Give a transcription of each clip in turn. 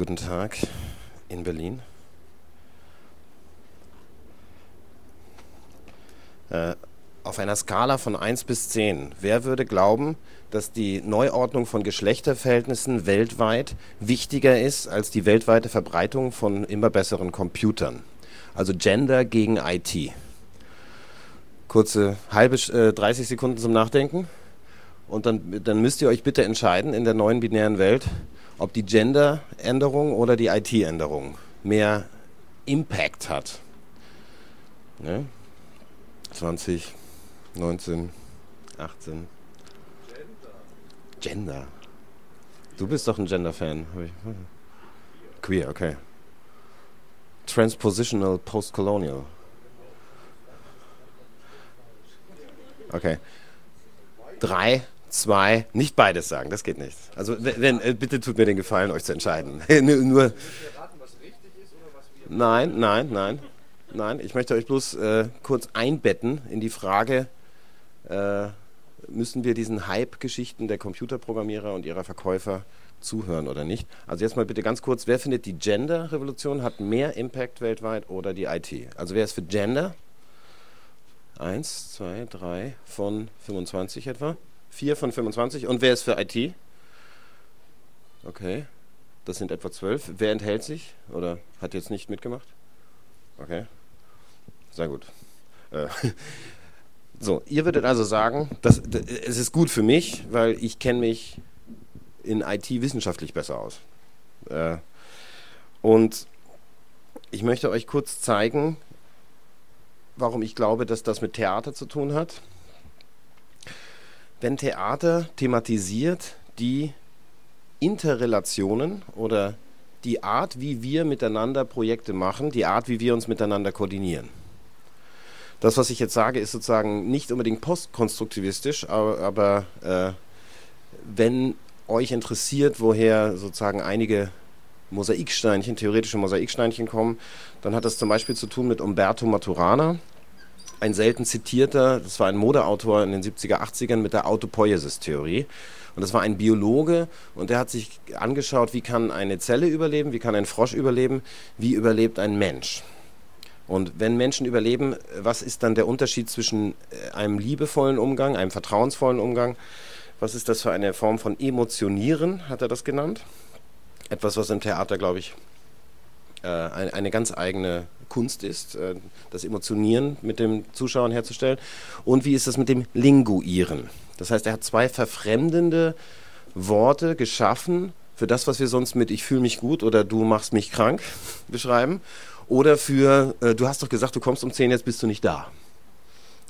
Guten Tag in Berlin. Äh, auf einer Skala von 1 bis 10, wer würde glauben, dass die Neuordnung von Geschlechterverhältnissen weltweit wichtiger ist als die weltweite Verbreitung von immer besseren Computern? Also Gender gegen IT. Kurze halbe äh, 30 Sekunden zum Nachdenken. Und dann, dann müsst ihr euch bitte entscheiden in der neuen binären Welt, ob die Gender-Änderung oder die IT-Änderung mehr Impact hat. Ne? 20, 19, 18. Gender. Du bist doch ein Gender-Fan. Queer, okay. Transpositional Postcolonial. Okay. Drei, zwei, nicht beides sagen, das geht nicht. Also wenn, äh, bitte tut mir den Gefallen, euch zu entscheiden. nur, nein, nein, nein, nein. Ich möchte euch bloß äh, kurz einbetten in die Frage, äh, müssen wir diesen Hype-Geschichten der Computerprogrammierer und ihrer Verkäufer zuhören oder nicht? Also jetzt mal bitte ganz kurz, wer findet die Gender-Revolution hat mehr Impact weltweit oder die IT? Also wer ist für Gender? Eins, zwei, drei von 25 etwa. 4 von 25. Und wer ist für IT? Okay, das sind etwa 12. Wer enthält sich oder hat jetzt nicht mitgemacht? Okay, sehr gut. Äh, so, ihr würdet also sagen, das, das, es ist gut für mich, weil ich kenne mich in IT wissenschaftlich besser aus. Äh, und ich möchte euch kurz zeigen, warum ich glaube, dass das mit Theater zu tun hat wenn Theater thematisiert die Interrelationen oder die Art, wie wir miteinander Projekte machen, die Art, wie wir uns miteinander koordinieren. Das, was ich jetzt sage, ist sozusagen nicht unbedingt postkonstruktivistisch, aber, aber äh, wenn euch interessiert, woher sozusagen einige Mosaiksteinchen, theoretische Mosaiksteinchen kommen, dann hat das zum Beispiel zu tun mit Umberto Maturana, ein selten zitierter, das war ein Modeautor in den 70er, 80ern mit der Autopoiesis-Theorie. Und das war ein Biologe und der hat sich angeschaut, wie kann eine Zelle überleben, wie kann ein Frosch überleben, wie überlebt ein Mensch. Und wenn Menschen überleben, was ist dann der Unterschied zwischen äh, einem liebevollen Umgang, einem vertrauensvollen Umgang? Was ist das für eine Form von Emotionieren, hat er das genannt? Etwas, was im Theater, glaube ich, eine ganz eigene Kunst ist, äh, das Emotionieren mit dem Zuschauern herzustellen. Und wie ist das mit dem Linguieren? Das heißt, er hat zwei verfremdende Worte geschaffen für das, was wir sonst mit Ich fühle mich gut oder Du machst mich krank beschreiben. Oder für äh, Du hast doch gesagt, du kommst um 10, jetzt bist du nicht da.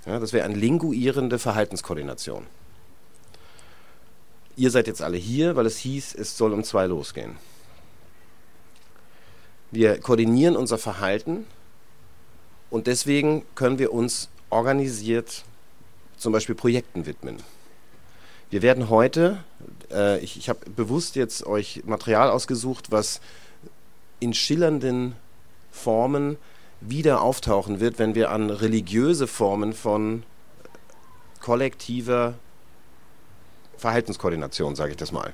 Ja, das wäre eine linguierende Verhaltenskoordination. Ihr seid jetzt alle hier, weil es hieß, es soll um zwei losgehen. Wir koordinieren unser Verhalten und deswegen können wir uns organisiert zum Beispiel Projekten widmen. Wir werden heute, äh, ich, ich habe bewusst jetzt euch Material ausgesucht, was in schillernden Formen wieder auftauchen wird, wenn wir an religiöse Formen von kollektiver Verhaltenskoordination, sage ich das mal.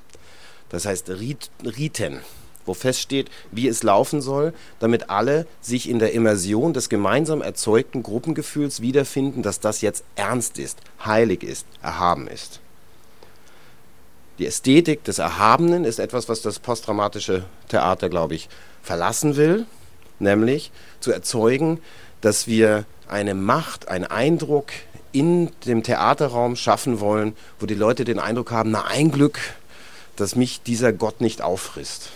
Das heißt Riten wo feststeht, wie es laufen soll, damit alle sich in der Immersion des gemeinsam erzeugten Gruppengefühls wiederfinden, dass das jetzt ernst ist, heilig ist, erhaben ist. Die Ästhetik des Erhabenen ist etwas, was das posttraumatische Theater, glaube ich, verlassen will, nämlich zu erzeugen, dass wir eine Macht, einen Eindruck in dem Theaterraum schaffen wollen, wo die Leute den Eindruck haben, na ein Glück, dass mich dieser Gott nicht auffrisst.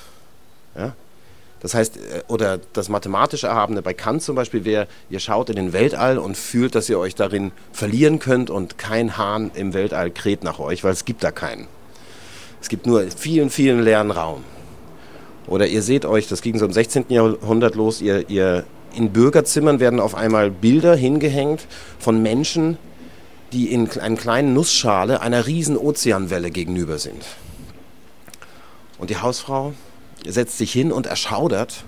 Ja? Das heißt, äh, oder das mathematische Erhabene bei Kant zum Beispiel wäre, ihr schaut in den Weltall und fühlt, dass ihr euch darin verlieren könnt und kein Hahn im Weltall kräht nach euch, weil es gibt da keinen. Es gibt nur vielen, vielen leeren Raum. Oder ihr seht euch, das ging so im 16. Jahrhundert los, ihr, ihr in Bürgerzimmern werden auf einmal Bilder hingehängt von Menschen, die in einer kleinen Nussschale einer riesen Ozeanwelle gegenüber sind. Und die Hausfrau setzt sich hin und erschaudert,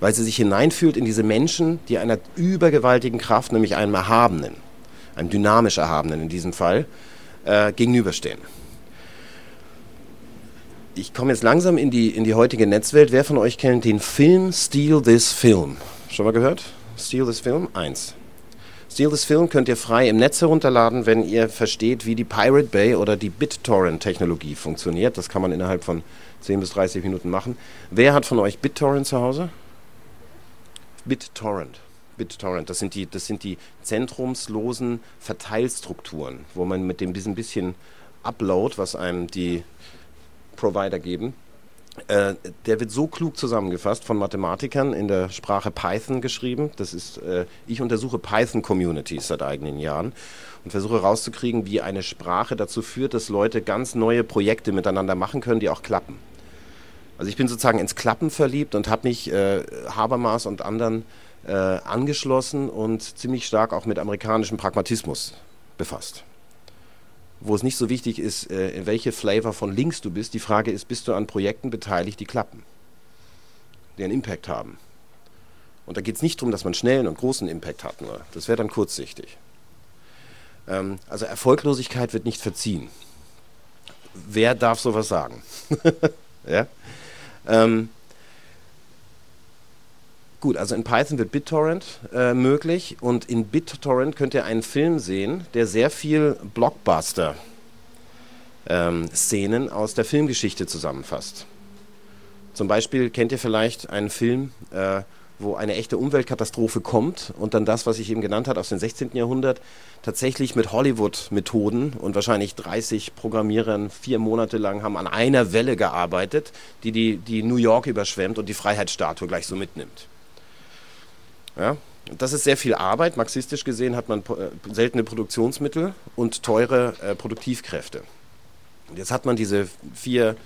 weil sie sich hineinfühlt in diese Menschen, die einer übergewaltigen Kraft, nämlich einem Erhabenen, einem dynamisch Erhabenen in diesem Fall, äh, gegenüberstehen. ich komme jetzt langsam in die, in die heutige Netzwelt. Wer von euch kennt den Film Steal This Film? Schon mal gehört? Steal This Film? Eins. Steal This Film könnt ihr frei im Netz herunterladen, wenn ihr versteht, wie die Pirate Bay oder die BitTorrent-Technologie funktioniert. Das kann man innerhalb von 10 bis 30 Minuten machen. Wer hat von euch BitTorrent zu Hause? BitTorrent. BitTorrent, das sind die, das sind die zentrumslosen Verteilstrukturen, wo man mit dem diesem bisschen Upload, was einem die Provider geben, äh, der wird so klug zusammengefasst von Mathematikern in der Sprache Python geschrieben. Das ist, äh, ich untersuche Python-Communities seit eigenen Jahren und versuche herauszukriegen, wie eine Sprache dazu führt, dass Leute ganz neue Projekte miteinander machen können, die auch klappen. Also ich bin sozusagen ins Klappen verliebt und habe mich äh, Habermas und anderen äh, angeschlossen und ziemlich stark auch mit amerikanischem Pragmatismus befasst wo es nicht so wichtig ist, äh, welche Flavor von links du bist. Die Frage ist, bist du an Projekten beteiligt, die klappen, die einen Impact haben. Und da geht es nicht darum, dass man schnellen und großen Impact hat, nur. Das wäre dann kurzsichtig. Ähm, also Erfolglosigkeit wird nicht verziehen. Wer darf sowas sagen? ja? Ähm, Gut, also in Python wird BitTorrent äh, möglich und in BitTorrent könnt ihr einen Film sehen, der sehr viel Blockbuster-Szenen ähm, aus der Filmgeschichte zusammenfasst. Zum Beispiel kennt ihr vielleicht einen Film, äh, wo eine echte Umweltkatastrophe kommt und dann das, was ich eben genannt habe, aus dem 16. Jahrhundert, tatsächlich mit Hollywood-Methoden und wahrscheinlich 30 Programmierern vier Monate lang haben an einer Welle gearbeitet, die, die die New York überschwemmt und die Freiheitsstatue gleich so mitnimmt. Ja? Das ist sehr viel Arbeit. Marxistisch gesehen hat man äh, seltene Produktionsmittel und teure äh, Produktivkräfte. Und jetzt hat man diese vier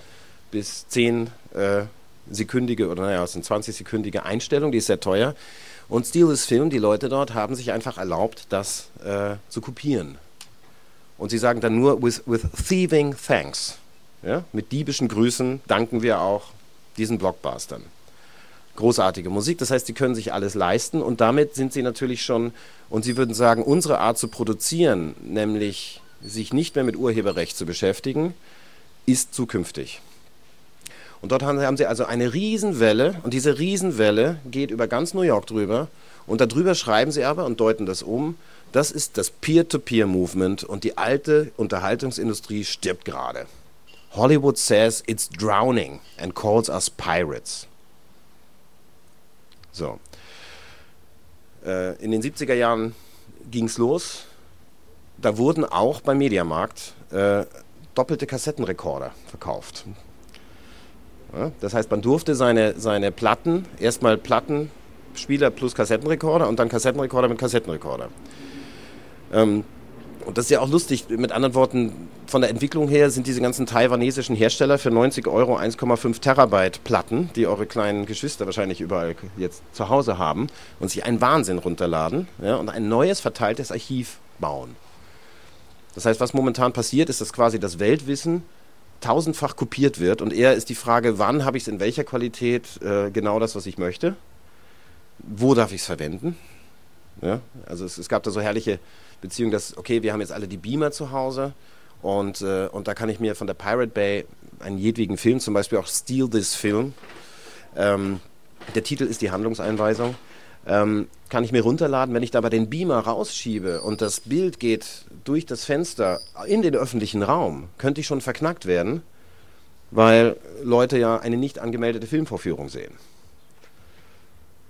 bis zehn äh, sekündige oder naja, es sind 20 sekündige Einstellung, die ist sehr teuer. Und Steel is Film, die Leute dort haben sich einfach erlaubt, das äh, zu kopieren. Und sie sagen dann nur, with, with thieving thanks. Ja? Mit diebischen Grüßen danken wir auch diesen Blockbustern großartige Musik. Das heißt, sie können sich alles leisten und damit sind sie natürlich schon, und sie würden sagen, unsere Art zu produzieren, nämlich sich nicht mehr mit Urheberrecht zu beschäftigen, ist zukünftig. Und dort haben sie also eine Riesenwelle und diese Riesenwelle geht über ganz New York drüber und darüber schreiben sie aber und deuten das um, das ist das Peer-to-Peer-Movement und die alte Unterhaltungsindustrie stirbt gerade. Hollywood says it's drowning and calls us pirates. So. Äh, in den 70er Jahren ging es los. Da wurden auch beim Mediamarkt äh, doppelte Kassettenrekorder verkauft. Ja, das heißt, man durfte seine, seine Platten, erstmal Plattenspieler plus Kassettenrekorder und dann Kassettenrekorder mit Kassettenrekorder. Ähm, und das ist ja auch lustig, mit anderen Worten, von der Entwicklung her sind diese ganzen taiwanesischen Hersteller für 90 Euro 1,5 Terabyte Platten, die eure kleinen Geschwister wahrscheinlich überall jetzt zu Hause haben und sich einen Wahnsinn runterladen ja, und ein neues verteiltes Archiv bauen. Das heißt, was momentan passiert, ist, dass quasi das Weltwissen tausendfach kopiert wird und eher ist die Frage, wann habe ich es in welcher Qualität äh, genau das, was ich möchte? Wo darf ich es verwenden? Ja, also es, es gab da so herrliche Beziehung, dass, okay, wir haben jetzt alle die Beamer zu Hause und, äh, und da kann ich mir von der Pirate Bay einen jedwegen Film, zum Beispiel auch Steal This Film, ähm, der Titel ist die Handlungseinweisung, ähm, kann ich mir runterladen. Wenn ich aber den Beamer rausschiebe und das Bild geht durch das Fenster in den öffentlichen Raum, könnte ich schon verknackt werden, weil Leute ja eine nicht angemeldete Filmvorführung sehen.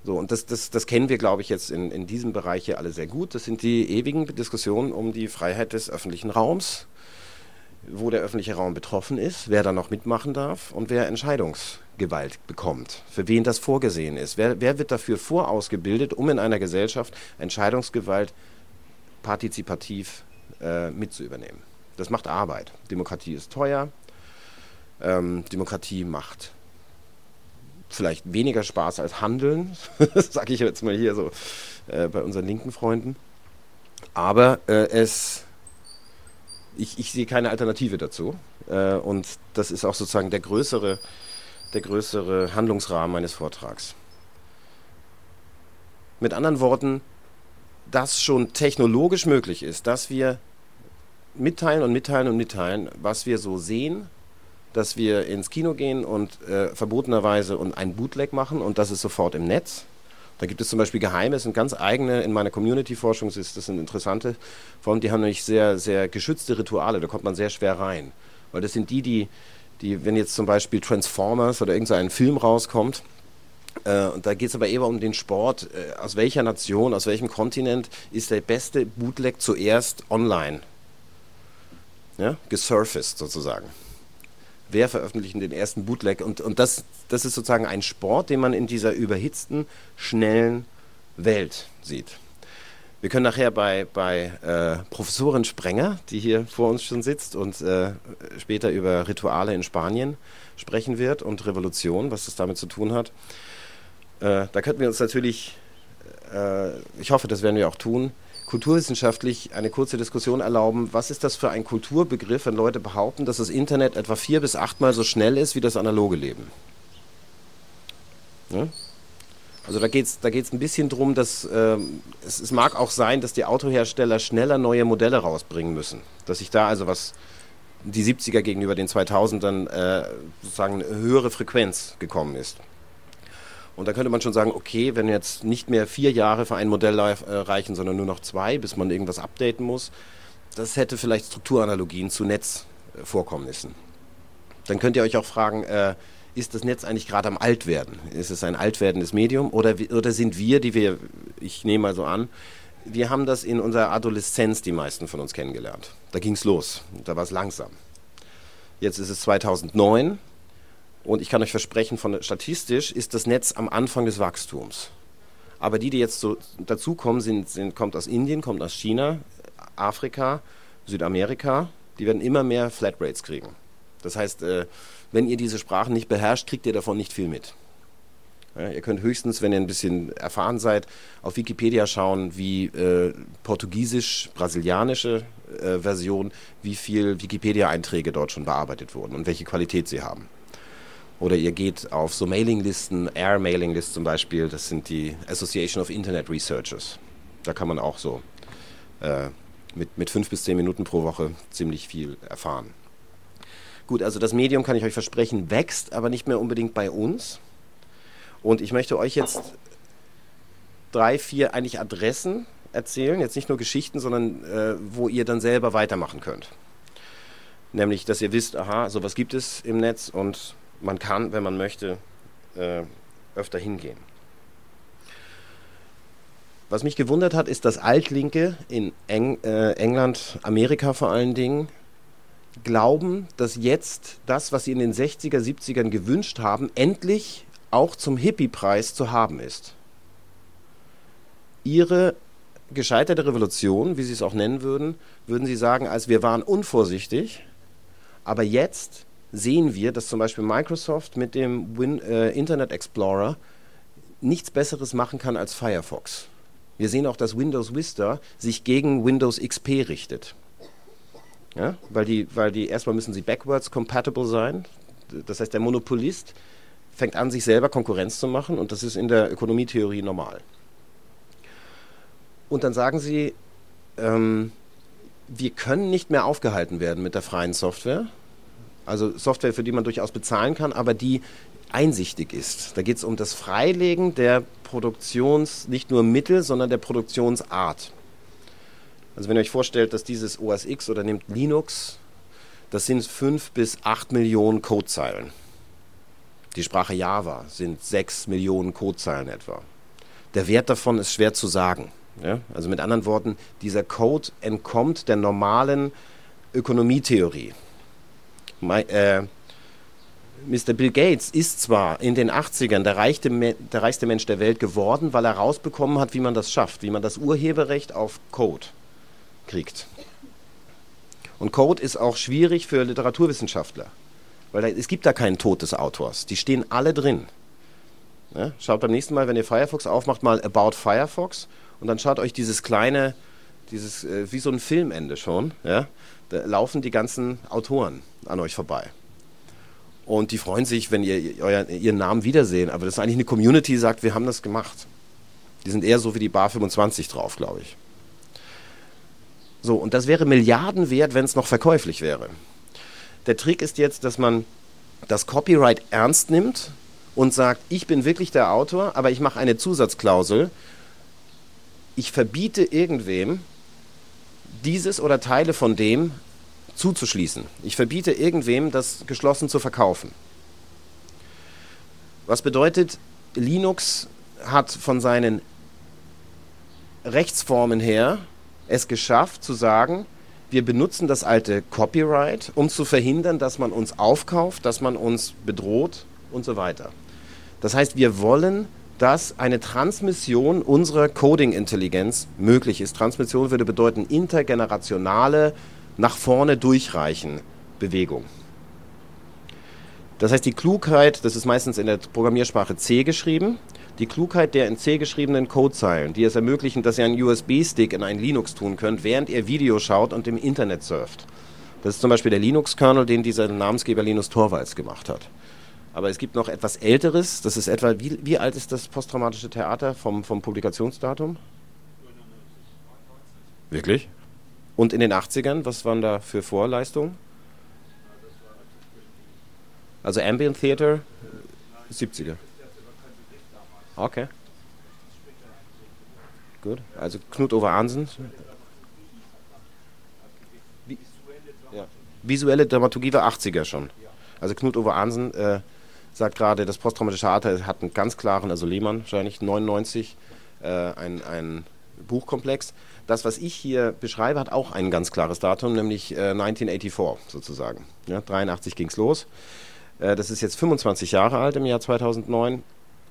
So, und das, das, das kennen wir, glaube ich, jetzt in, in diesem Bereich hier alle sehr gut. Das sind die ewigen Diskussionen um die Freiheit des öffentlichen Raums, wo der öffentliche Raum betroffen ist, wer da noch mitmachen darf und wer Entscheidungsgewalt bekommt, für wen das vorgesehen ist. Wer, wer wird dafür vorausgebildet, um in einer Gesellschaft Entscheidungsgewalt partizipativ äh, mitzuübernehmen? Das macht Arbeit. Demokratie ist teuer. Ähm, Demokratie macht vielleicht weniger Spaß als Handeln, sage ich jetzt mal hier so äh, bei unseren linken Freunden. Aber äh, es, ich, ich, sehe keine Alternative dazu. Äh, und das ist auch sozusagen der größere, der größere Handlungsrahmen meines Vortrags. Mit anderen Worten, dass schon technologisch möglich ist, dass wir mitteilen und mitteilen und mitteilen, was wir so sehen, dass wir ins Kino gehen und äh, verbotenerweise und ein Bootleg machen und das ist sofort im Netz. Da gibt es zum Beispiel geheime, es sind ganz eigene, in meiner Community-Forschung das sind interessante Formen, die haben nämlich sehr, sehr geschützte Rituale, da kommt man sehr schwer rein. Weil das sind die, die, die wenn jetzt zum Beispiel Transformers oder irgendein Film rauskommt, äh, und da geht es aber eher um den Sport, äh, aus welcher Nation, aus welchem Kontinent ist der beste Bootleg zuerst online ja, gesurfaced sozusagen wer veröffentlicht den ersten Bootleg. Und, und das, das ist sozusagen ein Sport, den man in dieser überhitzten, schnellen Welt sieht. Wir können nachher bei, bei äh, Professorin Sprenger, die hier vor uns schon sitzt und äh, später über Rituale in Spanien sprechen wird und Revolution, was das damit zu tun hat. Äh, da könnten wir uns natürlich, äh, ich hoffe, das werden wir auch tun, kulturwissenschaftlich eine kurze Diskussion erlauben. Was ist das für ein Kulturbegriff, wenn Leute behaupten, dass das Internet etwa vier bis achtmal so schnell ist wie das analoge Leben? Ja? Also da geht es da geht's ein bisschen darum, dass äh, es, es, mag auch sein, dass die Autohersteller schneller neue Modelle rausbringen müssen. Dass sich da also was die 70er gegenüber den 2000ern äh, sozusagen eine höhere Frequenz gekommen ist. Und da könnte man schon sagen, okay, wenn jetzt nicht mehr vier Jahre für ein Modell äh, reichen, sondern nur noch zwei, bis man irgendwas updaten muss, das hätte vielleicht Strukturanalogien zu Netzvorkommnissen. Dann könnt ihr euch auch fragen, äh, ist das Netz eigentlich gerade am Altwerden? Ist es ein altwerdendes Medium oder, oder sind wir, die wir, ich nehme mal so an, wir haben das in unserer Adoleszenz die meisten von uns kennengelernt. Da ging es los, da war es langsam. Jetzt ist es 2009 und ich kann euch versprechen, von statistisch ist das Netz am Anfang des Wachstums. Aber die, die jetzt so dazukommen, sind, sind, kommt aus Indien, kommt aus China, Afrika, Südamerika. Die werden immer mehr Flatrates kriegen. Das heißt, äh, wenn ihr diese Sprachen nicht beherrscht, kriegt ihr davon nicht viel mit. Ihr könnt höchstens, wenn ihr ein bisschen erfahren seid, auf Wikipedia schauen, wie äh, portugiesisch-brasilianische äh, Version, wie viel Wikipedia-Einträge dort schon bearbeitet wurden und welche Qualität sie haben. Oder ihr geht auf so Mailinglisten, Air Mailinglist zum Beispiel, das sind die Association of Internet Researchers. Da kann man auch so äh, mit, mit fünf bis zehn Minuten pro Woche ziemlich viel erfahren. Gut, also das Medium kann ich euch versprechen, wächst, aber nicht mehr unbedingt bei uns. Und ich möchte euch jetzt drei, vier eigentlich Adressen erzählen, jetzt nicht nur Geschichten, sondern äh, wo ihr dann selber weitermachen könnt. Nämlich, dass ihr wisst, aha, sowas gibt es im Netz und man kann, wenn man möchte, äh, öfter hingehen. Was mich gewundert hat, ist, dass Altlinke in Eng äh, England, Amerika vor allen Dingen, glauben, dass jetzt das, was sie in den 60er, 70ern gewünscht haben, endlich auch zum Hippie-Preis zu haben ist. Ihre gescheiterte Revolution, wie Sie es auch nennen würden, würden Sie sagen, als wir waren unvorsichtig, aber jetzt sehen wir, dass zum Beispiel Microsoft mit dem Win äh, Internet Explorer nichts Besseres machen kann als Firefox. Wir sehen auch, dass Windows Vista sich gegen Windows XP richtet. Ja? Weil, die, weil die erstmal müssen sie backwards compatible sein. Das heißt, der Monopolist fängt an, sich selber Konkurrenz zu machen und das ist in der Ökonomietheorie normal. Und dann sagen sie, ähm, wir können nicht mehr aufgehalten werden mit der freien Software also Software, für die man durchaus bezahlen kann, aber die einsichtig ist. Da geht es um das Freilegen der Produktions, nicht nur Mittel, sondern der Produktionsart. Also wenn ihr euch vorstellt, dass dieses OS X oder nehmt Linux, das sind 5 bis 8 Millionen Codezeilen. Die Sprache Java sind 6 Millionen Codezeilen etwa. Der Wert davon ist schwer zu sagen. Ja? Also mit anderen Worten, dieser Code entkommt der normalen Ökonomietheorie my, äh, Mr. Bill Gates ist zwar in den 80ern der, reichste, der reichste Mensch der Welt geworden, weil er rausbekommen hat, wie man das schafft, wie man das Urheberrecht auf Code kriegt. Und Code ist auch schwierig für Literaturwissenschaftler, weil da, es gibt da keinen Tod des Autors. Die stehen alle drin. Ja, schaut beim nächsten Mal, wenn ihr Firefox aufmacht, mal About Firefox und dann schaut euch dieses kleine, dieses äh, wie so ein Filmende schon. Ja, da laufen die ganzen Autoren an euch vorbei. Und die freuen sich, wenn ihr euer, ihren Namen wiedersehen. Aber das ist eigentlich eine Community, die sagt, wir haben das gemacht. Die sind eher so wie die Bar 25 drauf, glaube ich. So, und das wäre Milliarden wert, wenn es noch verkäuflich wäre. Der Trick ist jetzt, dass man das Copyright ernst nimmt und sagt, ich bin wirklich der Autor, aber ich mache eine Zusatzklausel. Ich verbiete irgendwem, dieses oder Teile von dem zuzuschließen. Ich verbiete irgendwem, das geschlossen zu verkaufen. Was bedeutet, Linux hat von seinen Rechtsformen her es geschafft zu sagen, wir benutzen das alte Copyright, um zu verhindern, dass man uns aufkauft, dass man uns bedroht und so weiter. Das heißt, wir wollen, dass eine Transmission unserer Coding-Intelligenz möglich ist. Transmission würde bedeuten intergenerationale, nach vorne durchreichen Bewegung. Das heißt, die Klugheit, das ist meistens in der Programmiersprache C geschrieben, die Klugheit der in C geschriebenen Codezeilen, die es ermöglichen, dass ihr einen USB-Stick in einen Linux tun könnt, während ihr Video schaut und im Internet surft. Das ist zum Beispiel der Linux-Kernel, den dieser Namensgeber Linus Torvalds gemacht hat. Aber es gibt noch etwas Älteres, das ist etwa, wie, wie alt ist das posttraumatische Theater vom, vom Publikationsdatum? Wirklich? Und in den 80ern, was waren da für Vorleistungen? Also Ambient Theater, 70er. Okay. Gut, also Knut Ove Arnsen. Ja. Visuelle Dramaturgie war 80er schon. Also Knut Ove Arnsen äh, sagt gerade, das posttraumatische Theater hat einen ganz klaren, also Lehmann wahrscheinlich, 99, äh, ein, ein Buchkomplex. Das, was ich hier beschreibe, hat auch ein ganz klares Datum, nämlich äh, 1984 sozusagen. Ja, 83 ging es los. Äh, das ist jetzt 25 Jahre alt im Jahr 2009.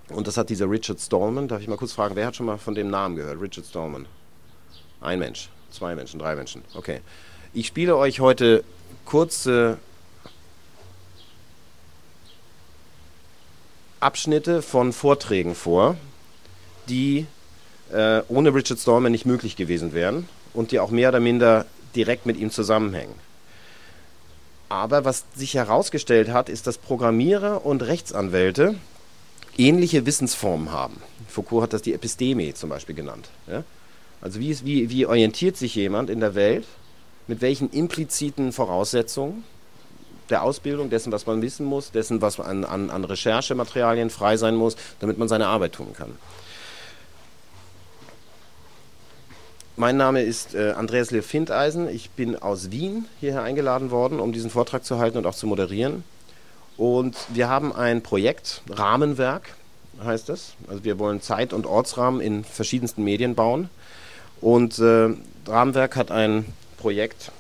Und das hat dieser Richard Stallman. Darf ich mal kurz fragen, wer hat schon mal von dem Namen gehört? Richard Stallman. Ein Mensch, zwei Menschen, drei Menschen. Okay. Ich spiele euch heute kurze Abschnitte von Vorträgen vor, die äh, ohne Richard Stallman nicht möglich gewesen wären und die auch mehr oder minder direkt mit ihm zusammenhängen. Aber was sich herausgestellt hat, ist, dass Programmierer und Rechtsanwälte ähnliche Wissensformen haben. Foucault hat das die Episteme zum Beispiel genannt. Ja? Also wie, ist, wie, wie orientiert sich jemand in der Welt, mit welchen impliziten Voraussetzungen der Ausbildung, dessen, was man wissen muss, dessen, was an, an, an Recherchematerialien frei sein muss, damit man seine Arbeit tun kann. Mein Name ist äh, Andreas Lev Findeisen. Ich bin aus Wien hierher eingeladen worden, um diesen Vortrag zu halten und auch zu moderieren. Und wir haben ein Projekt, Rahmenwerk heißt es. Also wir wollen Zeit- und Ortsrahmen in verschiedensten Medien bauen. Und äh, Rahmenwerk hat ein Projekt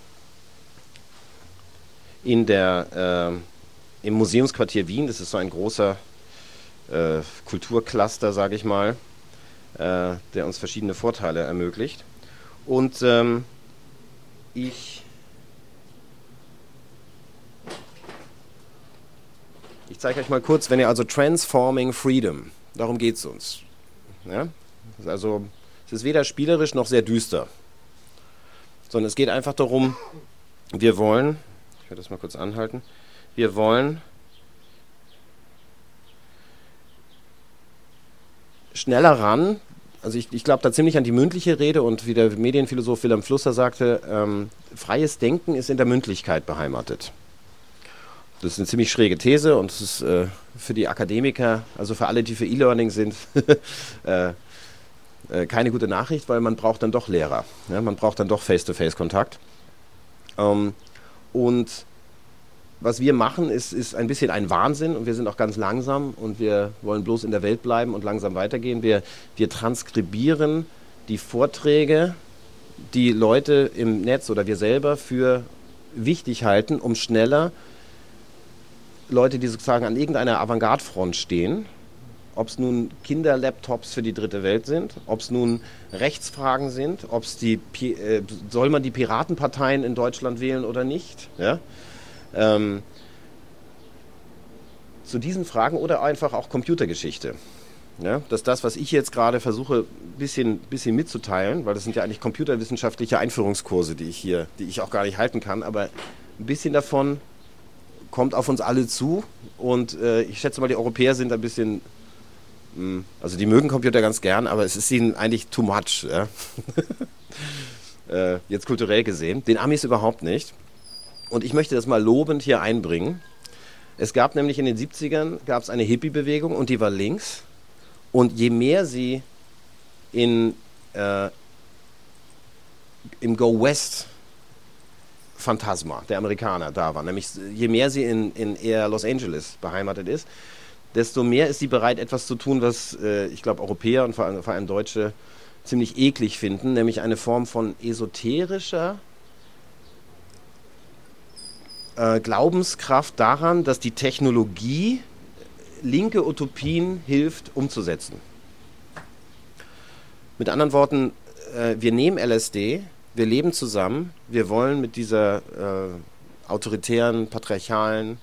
in der, äh, im Museumsquartier Wien. Das ist so ein großer äh, Kulturcluster, sage ich mal, äh, der uns verschiedene Vorteile ermöglicht. Und ähm, ich Ich zeige euch mal kurz, wenn ihr also Transforming Freedom, darum geht es uns. Ja? Also es ist weder spielerisch noch sehr düster, sondern es geht einfach darum, wir wollen, ich werde das mal kurz anhalten, wir wollen schneller ran, also ich, ich glaube da ziemlich an die mündliche Rede und wie der Medienphilosoph Wilhelm Flusser sagte, ähm, freies Denken ist in der Mündlichkeit beheimatet. Das ist eine ziemlich schräge These und es ist äh, für die Akademiker, also für alle, die für E-Learning sind, äh, äh, keine gute Nachricht, weil man braucht dann doch Lehrer. Ja? Man braucht dann doch Face-to-Face-Kontakt. Ähm, und was wir machen, ist, ist ein bisschen ein Wahnsinn und wir sind auch ganz langsam und wir wollen bloß in der Welt bleiben und langsam weitergehen. Wir, wir transkribieren die Vorträge, die Leute im Netz oder wir selber für wichtig halten, um schneller Leute, die sozusagen an irgendeiner Avantgarde-Front stehen, ob es nun Kinderlaptops für die dritte Welt sind, ob es nun Rechtsfragen sind, ob es die äh, soll man die Piratenparteien in Deutschland wählen oder nicht, ja? Ähm, zu diesen Fragen oder einfach auch Computergeschichte. Ja, dass das, was ich jetzt gerade versuche, ein bisschen, bisschen mitzuteilen, weil das sind ja eigentlich computerwissenschaftliche Einführungskurse, die ich hier, die ich auch gar nicht halten kann, aber ein bisschen davon kommt auf uns alle zu und äh, ich schätze mal, die Europäer sind ein bisschen, also die mögen Computer ganz gern, aber es ist ihnen eigentlich too much, ja? äh, jetzt kulturell gesehen. Den Amis überhaupt nicht. Und ich möchte das mal lobend hier einbringen. Es gab nämlich in den 70ern gab eine Hippie-Bewegung und die war links. Und je mehr sie in, äh, im Go West Phantasma der Amerikaner da war, nämlich je mehr sie in, in eher Los Angeles beheimatet ist, desto mehr ist sie bereit, etwas zu tun, was äh, ich glaube Europäer und vor allem, vor allem Deutsche ziemlich eklig finden, nämlich eine Form von esoterischer äh, Glaubenskraft daran, dass die Technologie linke Utopien hilft umzusetzen. Mit anderen Worten, äh, wir nehmen LSD, wir leben zusammen, wir wollen mit dieser äh, autoritären, patriarchalen,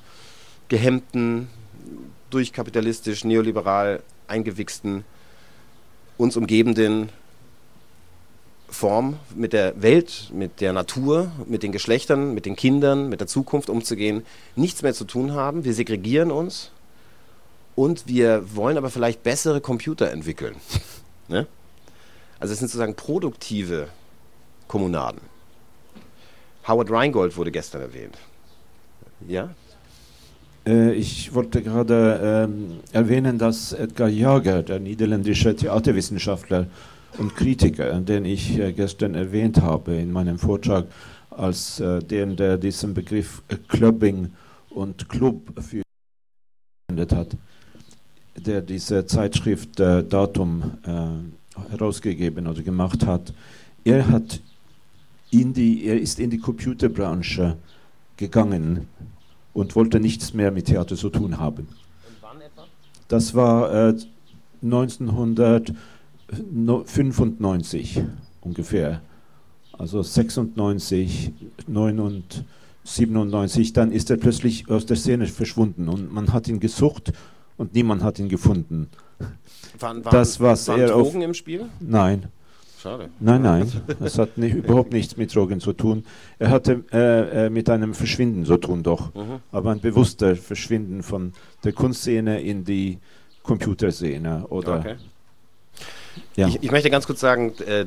gehemmten, durchkapitalistisch, neoliberal eingewichsten, uns umgebenden Form mit der Welt, mit der Natur, mit den Geschlechtern, mit den Kindern, mit der Zukunft umzugehen, nichts mehr zu tun haben. Wir segregieren uns und wir wollen aber vielleicht bessere Computer entwickeln. ne? Also es sind sozusagen produktive Kommunaden. Howard Rheingold wurde gestern erwähnt. Ja? Äh, ich wollte gerade ähm, erwähnen, dass Edgar Jager, der niederländische Theaterwissenschaftler und Kritiker, den ich äh, gestern erwähnt habe in meinem Vortrag, als äh, den, der diesen Begriff Clubbing und Club verwendet hat, der diese Zeitschrift Datum herausgegeben oder gemacht hat. Er hat in die, er ist in die Computerbranche gegangen und wollte nichts mehr mit Theater zu tun haben. Und wann etwa? Das war äh, 1995 ungefähr. Also 96, 97, dann ist er plötzlich aus der Szene verschwunden und man hat ihn gesucht und niemand hat ihn gefunden. Waren, waren, das, was waren er Drogen auf, im Spiel? Nein. Schade. Nein, nein, es hat nicht, überhaupt nichts mit Drogen zu tun. Er hatte äh, äh, mit einem Verschwinden zu tun, doch. Mhm. Aber ein bewusster Verschwinden von der Kunstszene in die Computerszene. Oder okay. ja. ich, ich, möchte ganz kurz sagen, äh,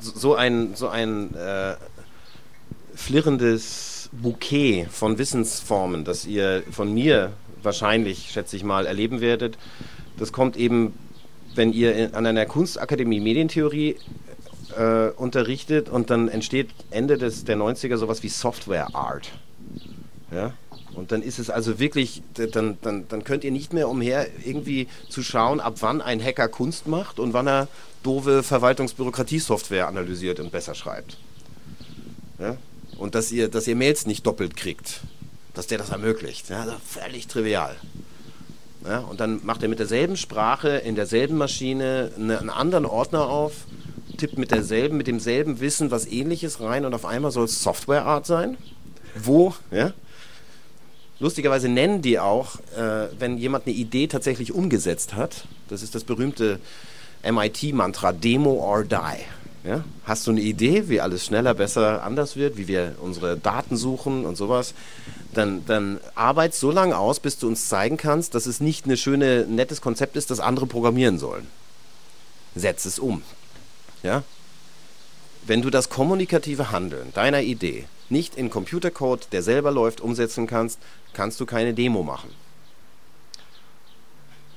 so ein, so ein äh, flirrendes Bouquet von Wissensformen, das ihr von mir wahrscheinlich, schätze ich mal, erleben werdet, das kommt eben wenn ihr an einer Kunstakademie Medientheorie äh, unterrichtet und dann entsteht Ende des, der 90er sowas wie Software Art. Ja? Und dann ist es also wirklich, dann, dann, dann könnt ihr nicht mehr umher, irgendwie zu schauen, ab wann ein Hacker Kunst macht und wann er doofe Verwaltungsbürokratiesoftware analysiert und besser schreibt. Ja? Und dass ihr, dass ihr Mails nicht doppelt kriegt, dass der das ermöglicht. Ja? Also völlig trivial. Ja, und dann macht er mit derselben Sprache in derselben Maschine eine, einen anderen Ordner auf, tippt mit derselben, mit demselben Wissen was ähnliches rein und auf einmal soll es Software Art sein. Wo, ja? Lustigerweise nennen die auch, äh, wenn jemand eine Idee tatsächlich umgesetzt hat, das ist das berühmte MIT-Mantra, Demo or Die. Ja? Hast du eine Idee, wie alles schneller, besser, anders wird, wie wir unsere Daten suchen und sowas? Dann, dann arbeit so lange aus, bis du uns zeigen kannst, dass es nicht ein schönes, nettes Konzept ist, das andere programmieren sollen. Setz es um. Ja? Wenn du das kommunikative Handeln deiner Idee nicht in Computercode, der selber läuft, umsetzen kannst, kannst du keine Demo machen.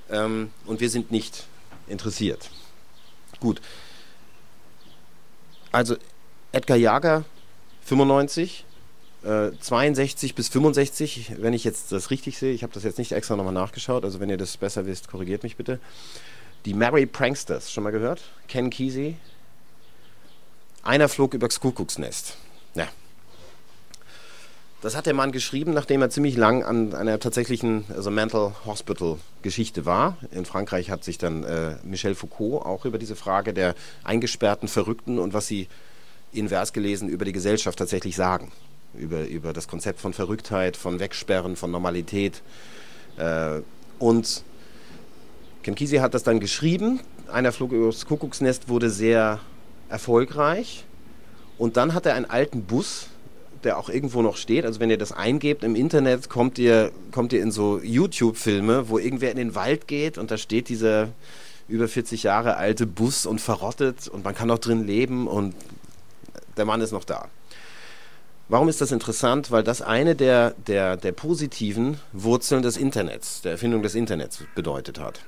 Ähm, und wir sind nicht interessiert. Gut. Also Edgar Jager 95, äh, 62 bis 65, wenn ich jetzt das richtig sehe, ich habe das jetzt nicht extra nochmal nachgeschaut, also wenn ihr das besser wisst, korrigiert mich bitte. Die Mary Pranksters, schon mal gehört? Ken Kesey. Einer flog übers Kuckucksnest. Ja. Das hat der Mann geschrieben, nachdem er ziemlich lang an einer tatsächlichen also Mental Hospital Geschichte war. In Frankreich hat sich dann äh, Michel Foucault auch über diese Frage der eingesperrten Verrückten und was sie invers gelesen über die Gesellschaft tatsächlich sagen. Über, über das Konzept von Verrücktheit, von Wegsperren, von Normalität. Äh, und Ken Kesey hat das dann geschrieben. Einer flog übers Kuckucksnest wurde sehr erfolgreich. Und dann hat er einen alten Bus der auch irgendwo noch steht. Also wenn ihr das eingebt im Internet, kommt ihr, kommt ihr in so YouTube-Filme, wo irgendwer in den Wald geht und da steht dieser über 40 Jahre alte Bus und verrottet und man kann noch drin leben und der Mann ist noch da. Warum ist das interessant? Weil das eine der, der, der positiven Wurzeln des Internets, der Erfindung des Internets bedeutet hat.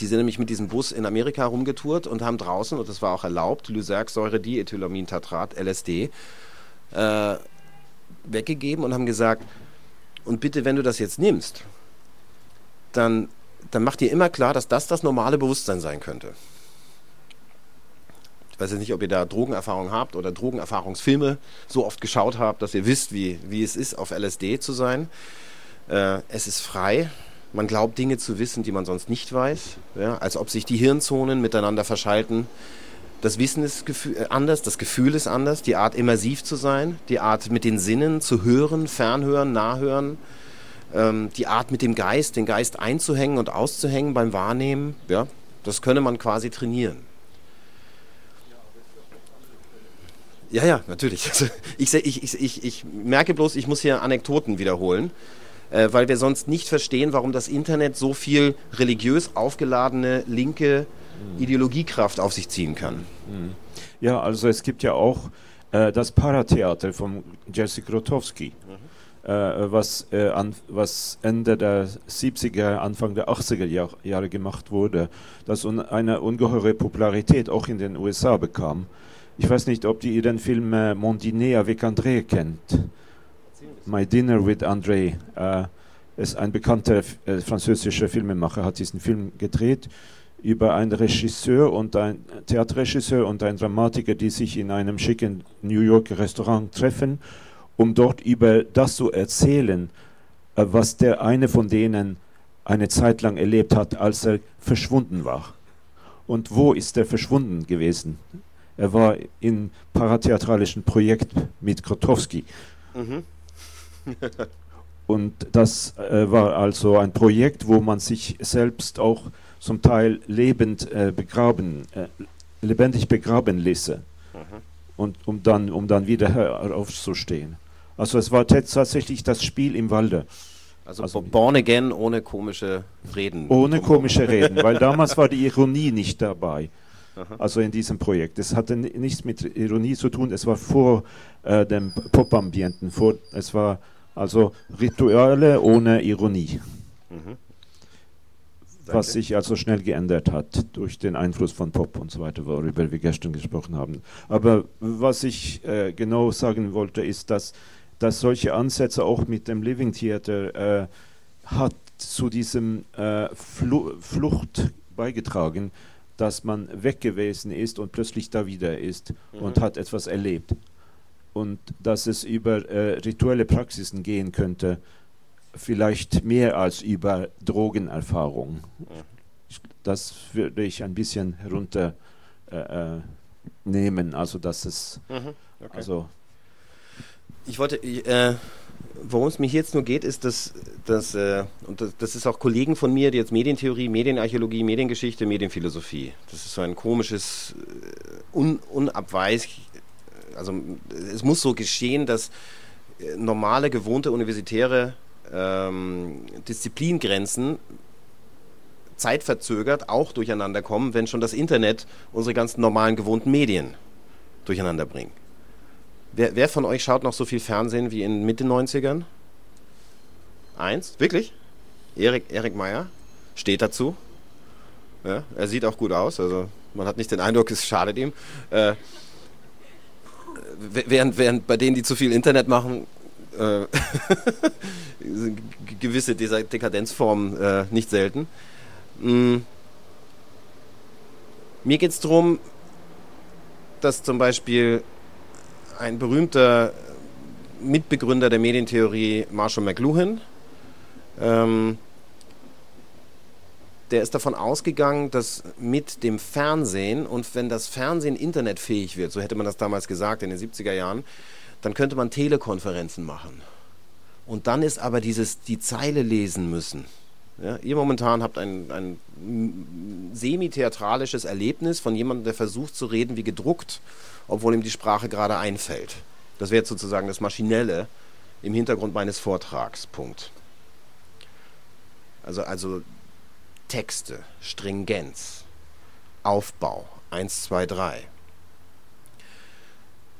Die sind nämlich mit diesem Bus in Amerika rumgetourt und haben draußen, und das war auch erlaubt, Lysergsäure, Diethylamintatrat, LSD, äh, weggegeben und haben gesagt, und bitte, wenn du das jetzt nimmst, dann, dann mach dir immer klar, dass das das normale Bewusstsein sein könnte weiß jetzt nicht, ob ihr da Drogenerfahrung habt oder Drogenerfahrungsfilme so oft geschaut habt, dass ihr wisst, wie, wie es ist, auf LSD zu sein. Äh, es ist frei. Man glaubt Dinge zu wissen, die man sonst nicht weiß, ja? als ob sich die Hirnzonen miteinander verschalten. Das Wissen ist äh, anders, das Gefühl ist anders, die Art immersiv zu sein, die Art mit den Sinnen zu hören, fernhören, nahhören, ähm, die Art mit dem Geist, den Geist einzuhängen und auszuhängen beim Wahrnehmen, ja, das könne man quasi trainieren. Ja, ja, natürlich. Also ich, ich, ich, ich, merke bloß, ich muss hier Anekdoten wiederholen, äh, weil wir sonst nicht verstehen, warum das Internet so viel religiös aufgeladene linke mhm. Ideologiekraft auf sich ziehen kann. Mhm. Ja, also es gibt ja auch äh, das Paratheater von Jerzy Grotowski. Mhm. Äh, was, äh, an, was Ende der 70er, Anfang der 80er Jahr, Jahre gemacht wurde, das un, eine ungeheure Popularität auch in den USA bekam. Ich weiß nicht, ob ihr den Film äh, Mon Dîner avec André kennt. My Dinner with André. Äh, ist ein bekannter äh, französischer Filmemacher, hat diesen Film gedreht über einen Regisseur und ein Theaterregisseur und einen Dramatiker, die sich in einem schicken New Yorker Restaurant treffen, um dort über das zu erzählen, äh, was der eine von denen eine Zeit lang erlebt hat, als er verschwunden war. Und wo ist er verschwunden gewesen? Er war im paratheatralischen Projekt mit Grotowski. Mhm. Und das äh, war also ein Projekt, wo man sich selbst auch zum Teil lebend äh, begraben, äh, lebendig begraben ließe. Mhm. Und um dann, um dann wieder aufzustehen. Also es war tatsächlich das Spiel im Walde. Also, also born again ohne komische Reden. Ohne komische Reden, weil damals war die Ironie nicht dabei. Also in diesem Projekt. Es hatte nichts mit Ironie zu tun, es war vor äh, dem Pop-Ambienten, es war also Rituale ohne Ironie. Mhm. Was sich also schnell geändert hat durch den Einfluss von Pop und so weiter, worüber wir gestern gesprochen haben. Aber was ich äh, genau sagen wollte, ist, dass, dass solche Ansätze auch mit dem Living Theater äh, hat zu diesem äh, Fl Flucht beigetragen, dass man weg gewesen ist und plötzlich da wieder ist mhm. und hat etwas erlebt. Und dass es über äh, rituelle Praxisen gehen könnte, vielleicht mehr als über Drogenerfahrung. Mhm. Das würde ich ein bisschen herunternehmen, äh, äh also dass es, mhm. okay. also ich wollte, äh, worum es mir jetzt nur geht, ist, dass, dass äh, und das, das, ist auch Kollegen von mir, die jetzt Medientheorie, Medienarchäologie, Mediengeschichte, Medienphilosophie. Das ist so ein komisches, äh, un, unabweislich, also es muss so geschehen, dass äh, normale, gewohnte universitäre ähm, Disziplingrenzen zeitverzögert auch durcheinander kommen, wenn schon das Internet unsere ganzen normalen, gewohnten Medien durcheinander bringt. Wer, wer, von euch schaut noch so viel Fernsehen wie in Mitte 90ern? Eins? Wirklich? Erik, Erik Meyer steht dazu. Ja, er sieht auch gut aus, also man hat nicht den Eindruck, es schadet ihm. Äh, während, während bei denen, die zu viel Internet machen, äh, gewisse dieser Dekadenzformen äh, nicht selten. Mhm. Mir geht es darum, dass zum Beispiel ein berühmter Mitbegründer der Medientheorie, Marshall McLuhan, ähm, der ist davon ausgegangen, dass mit dem Fernsehen und wenn das Fernsehen internetfähig wird, so hätte man das damals gesagt in den 70er Jahren, dann könnte man Telekonferenzen machen. Und dann ist aber dieses die Zeile lesen müssen. Ja, ihr momentan habt ein, ein semi-theatralisches Erlebnis von jemandem, der versucht zu reden wie gedruckt obwohl ihm die Sprache gerade einfällt. Das wäre sozusagen das Maschinelle im Hintergrund meines Vortrags. Punkt. Also, also Texte, Stringenz, Aufbau, 1, 2, 3.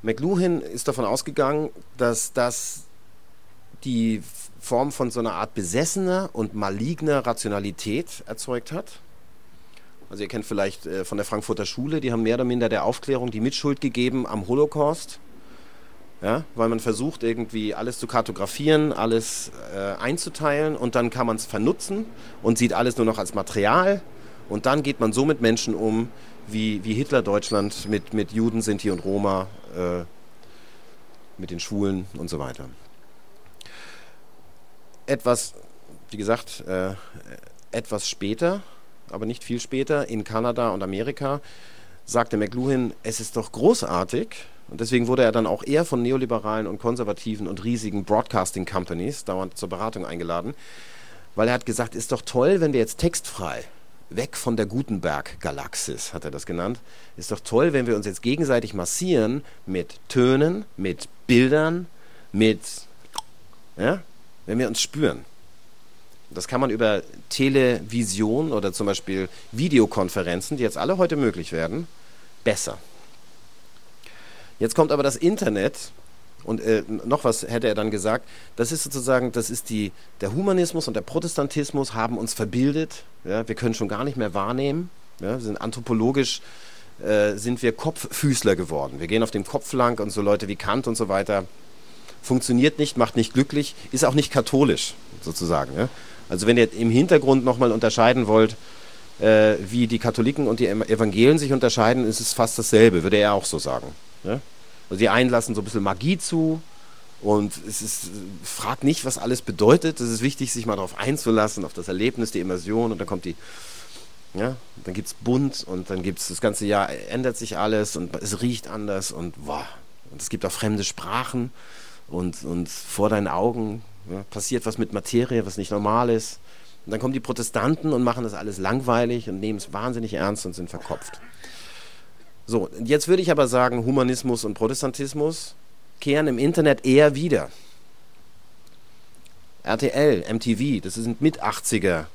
McLuhan ist davon ausgegangen, dass das die Form von so einer Art besessener und maligner Rationalität erzeugt hat. Also ihr kennt vielleicht äh, von der Frankfurter Schule, die haben mehr oder minder der Aufklärung die Mitschuld gegeben am Holocaust. Ja, weil man versucht irgendwie alles zu kartografieren, alles äh, einzuteilen und dann kann man es vernutzen und sieht alles nur noch als Material und dann geht man so mit Menschen um, wie, wie Hitler Deutschland mit, mit Juden, Sinti und Roma, äh, mit den Schwulen und so weiter. Etwas, wie gesagt, äh, etwas später, aber nicht viel später, in Kanada und Amerika, sagte McLuhan, es ist doch großartig, und deswegen wurde er dann auch eher von neoliberalen und konservativen und riesigen Broadcasting Companies dauernd zur Beratung eingeladen, weil er hat gesagt, ist doch toll, wenn wir jetzt textfrei weg von der Gutenberg-Galaxis, hat er das genannt. Ist doch toll, wenn wir uns jetzt gegenseitig massieren mit Tönen, mit Bildern, mit, ja, wenn wir uns spüren. Das kann man über Television oder zum Beispiel Videokonferenzen, die jetzt alle heute möglich werden, besser. Jetzt kommt aber das Internet und äh, noch was hätte er dann gesagt, das ist sozusagen, das ist die, der Humanismus und der Protestantismus haben uns verbildet, ja, wir können schon gar nicht mehr wahrnehmen, ja, wir sind anthropologisch, äh, sind wir Kopffüßler geworden. Wir gehen auf dem Kopf lang und so Leute wie Kant und so weiter, funktioniert nicht, macht nicht glücklich, ist auch nicht katholisch sozusagen. Ja. Also wenn ihr im Hintergrund nochmal unterscheiden wollt, äh, wie die Katholiken und die Evangelien sich unterscheiden, ist es fast dasselbe, würde er auch so sagen. Ja. Also die einen lassen so ein bisschen Magie zu und es ist, fragt nicht, was alles bedeutet. Es ist wichtig, sich mal darauf einzulassen, auf das Erlebnis, die Immersion und dann kommt die, ja, dann gibt es bunt und dann gibt es das ganze Jahr, ändert sich alles und es riecht anders und wow. Und es gibt auch fremde Sprachen und, und vor deinen Augen ja, passiert was mit Materie, was nicht normal ist. Und dann kommen die Protestanten und machen das alles langweilig und nehmen es wahnsinnig ernst und sind verkopft. So, jetzt würde ich aber sagen, Humanismus und Protestantismus kehren im Internet eher wieder. RTL, MTV, das sind mit 80er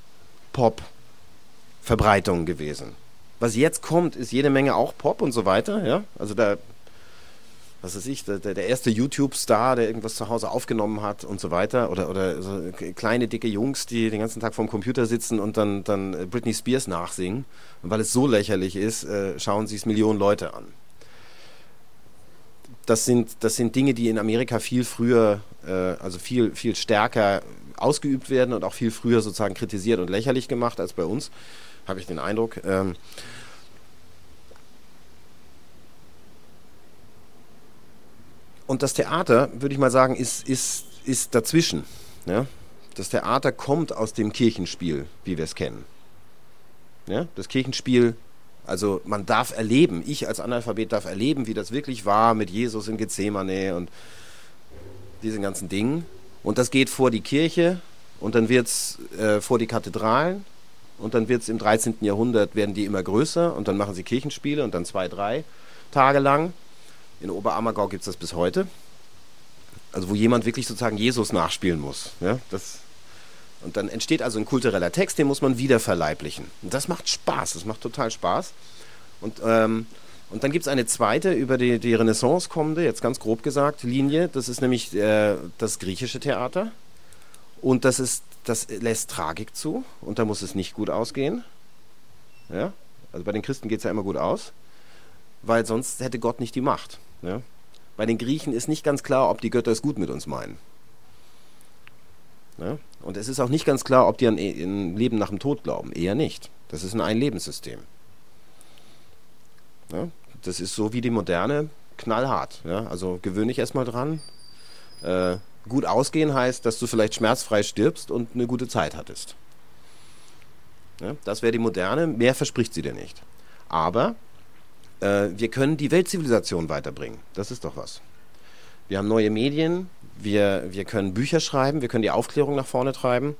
Pop-Verbreitungen gewesen. Was jetzt kommt, ist jede Menge auch Pop und so weiter, ja. Also da was weiß ich, der, der erste YouTube-Star, der irgendwas zu Hause aufgenommen hat und so weiter. Oder, oder so kleine, dicke Jungs, die den ganzen Tag vorm Computer sitzen und dann, dann Britney Spears nachsingen. Und weil es so lächerlich ist, äh, schauen sich es Millionen Leute an. Das sind, das sind Dinge, die in Amerika viel früher, äh, also viel, viel stärker ausgeübt werden und auch viel früher sozusagen kritisiert und lächerlich gemacht als bei uns, habe ich den Eindruck. Ähm, Und das Theater, würde ich mal sagen, ist, ist, ist dazwischen. Ja? Das Theater kommt aus dem Kirchenspiel, wie wir es kennen. Ja? Das Kirchenspiel, also man darf erleben, ich als Analphabet darf erleben, wie das wirklich war mit Jesus in Gethsemane und diesen ganzen Dingen. Und das geht vor die Kirche und dann wird es äh, vor die Kathedralen und dann wird es im 13. Jahrhundert, werden die immer größer und dann machen sie Kirchenspiele und dann zwei, drei Tage lang. In Oberammergau gibt es das bis heute. Also wo jemand wirklich sozusagen Jesus nachspielen muss. Ja, das, und dann entsteht also ein kultureller Text, den muss man wieder verleiblichen. Und das macht Spaß, das macht total Spaß. Und, ähm, und dann gibt es eine zweite über die, die Renaissance kommende, jetzt ganz grob gesagt, Linie. Das ist nämlich äh, das griechische Theater. Und das, ist, das lässt Tragik zu und da muss es nicht gut ausgehen. Ja? Also bei den Christen geht es ja immer gut aus, weil sonst hätte Gott nicht die Macht. Ja? Bei den Griechen ist nicht ganz klar, ob die Götter es gut mit uns meinen. Ja? Und es ist auch nicht ganz klar, ob die an ein Leben nach dem Tod glauben. Eher nicht. Das ist ein Einlebenssystem. Ja? Das ist so wie die moderne, knallhart. Ja? Also gewöhne dich erstmal dran. Äh, gut ausgehen heißt, dass du vielleicht schmerzfrei stirbst und eine gute Zeit hattest. Ja? Das wäre die moderne. Mehr verspricht sie dir nicht. Aber äh, wir können die Weltzivilisation weiterbringen. Das ist doch was. Wir haben neue Medien, wir, wir können Bücher schreiben, wir können die Aufklärung nach vorne treiben,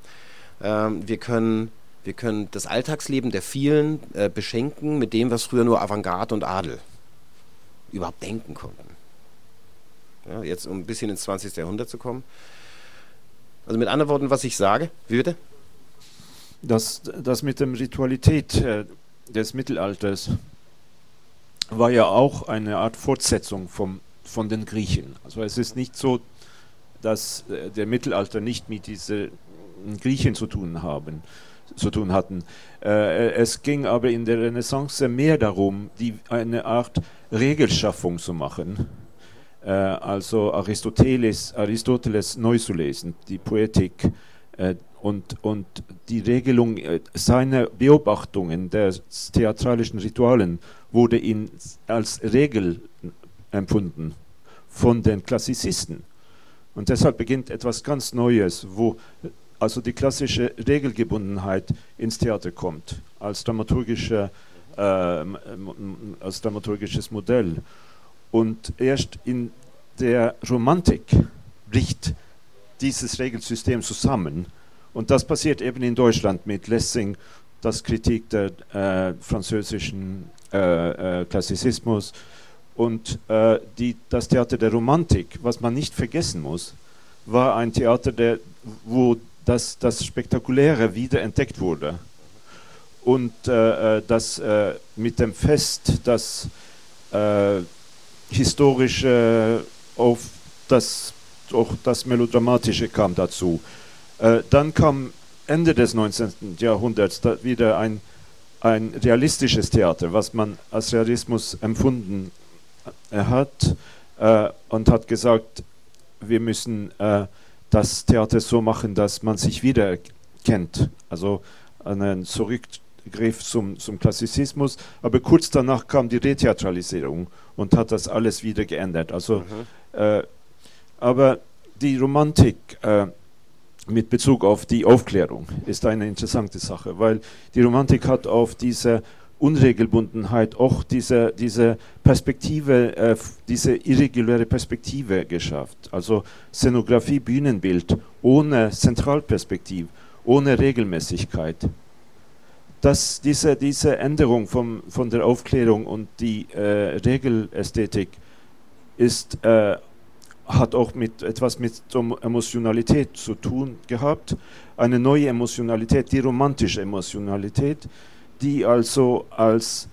ähm, wir, können, wir können das Alltagsleben der vielen äh, beschenken mit dem, was früher nur Avantgarde und Adel überhaupt denken konnten. Ja, jetzt um ein bisschen ins 20. Jahrhundert zu kommen. Also mit anderen Worten, was ich sage, bitte? Das, das mit der Ritualität äh, des Mittelalters war ja auch eine Art Fortsetzung vom von den Griechen. Also es ist nicht so, dass äh, der Mittelalter nicht mit diesen Griechen zu tun haben zu tun hatten. Äh, es ging aber in der Renaissance mehr darum, die, eine Art Regelschaffung zu machen, äh, also Aristoteles, Aristoteles neu zu lesen, die Poetik äh, und, und die Regelung äh, seiner Beobachtungen der theatralischen Ritualen wurde in, als Regel empfunden von den Klassizisten. Und deshalb beginnt etwas ganz Neues, wo also die klassische Regelgebundenheit ins Theater kommt, als, dramaturgische, äh, als dramaturgisches Modell. Und erst in der Romantik bricht dieses Regelsystem zusammen. Und das passiert eben in Deutschland mit Lessing, das Kritik der äh, französischen äh, äh Klassizismus und äh, die, das Theater der Romantik, was man nicht vergessen muss, war ein Theater, der, wo dass das Spektakuläre wieder entdeckt wurde. Und äh, äh, das mit dem Fest, das historische auf das auch das Melodramatische kam dazu. Äh, dann kam Ende des 19. Jahrhunderts wieder ein, ein realistisches Theater, was man als Realismus empfunden äh, hat und hat gesagt, wir müssen das Theater so machen, dass man sich wieder kennt. Also einen Zurückgriff zum, zum Klassizismus. Aber kurz danach kam die Retheatralisierung und hat das alles wieder geändert. Also, mhm. äh, aber die Romantik äh, mit Bezug auf die Aufklärung ist eine interessante Sache, weil die Romantik hat auf diese Unregelbundenheit auch diese, diese Perspektive, äh, diese irreguläre Perspektive geschafft. Also Szenografie, Bühnenbild ohne Zentralperspektive, ohne Regelmäßigkeit. Das, diese, diese Änderung vom, von der Aufklärung und die äh, Regelästhetik ist, äh, hat auch mit, etwas mit Emotionalität zu tun gehabt. Eine neue Emotionalität, die romantische Emotionalität, die also als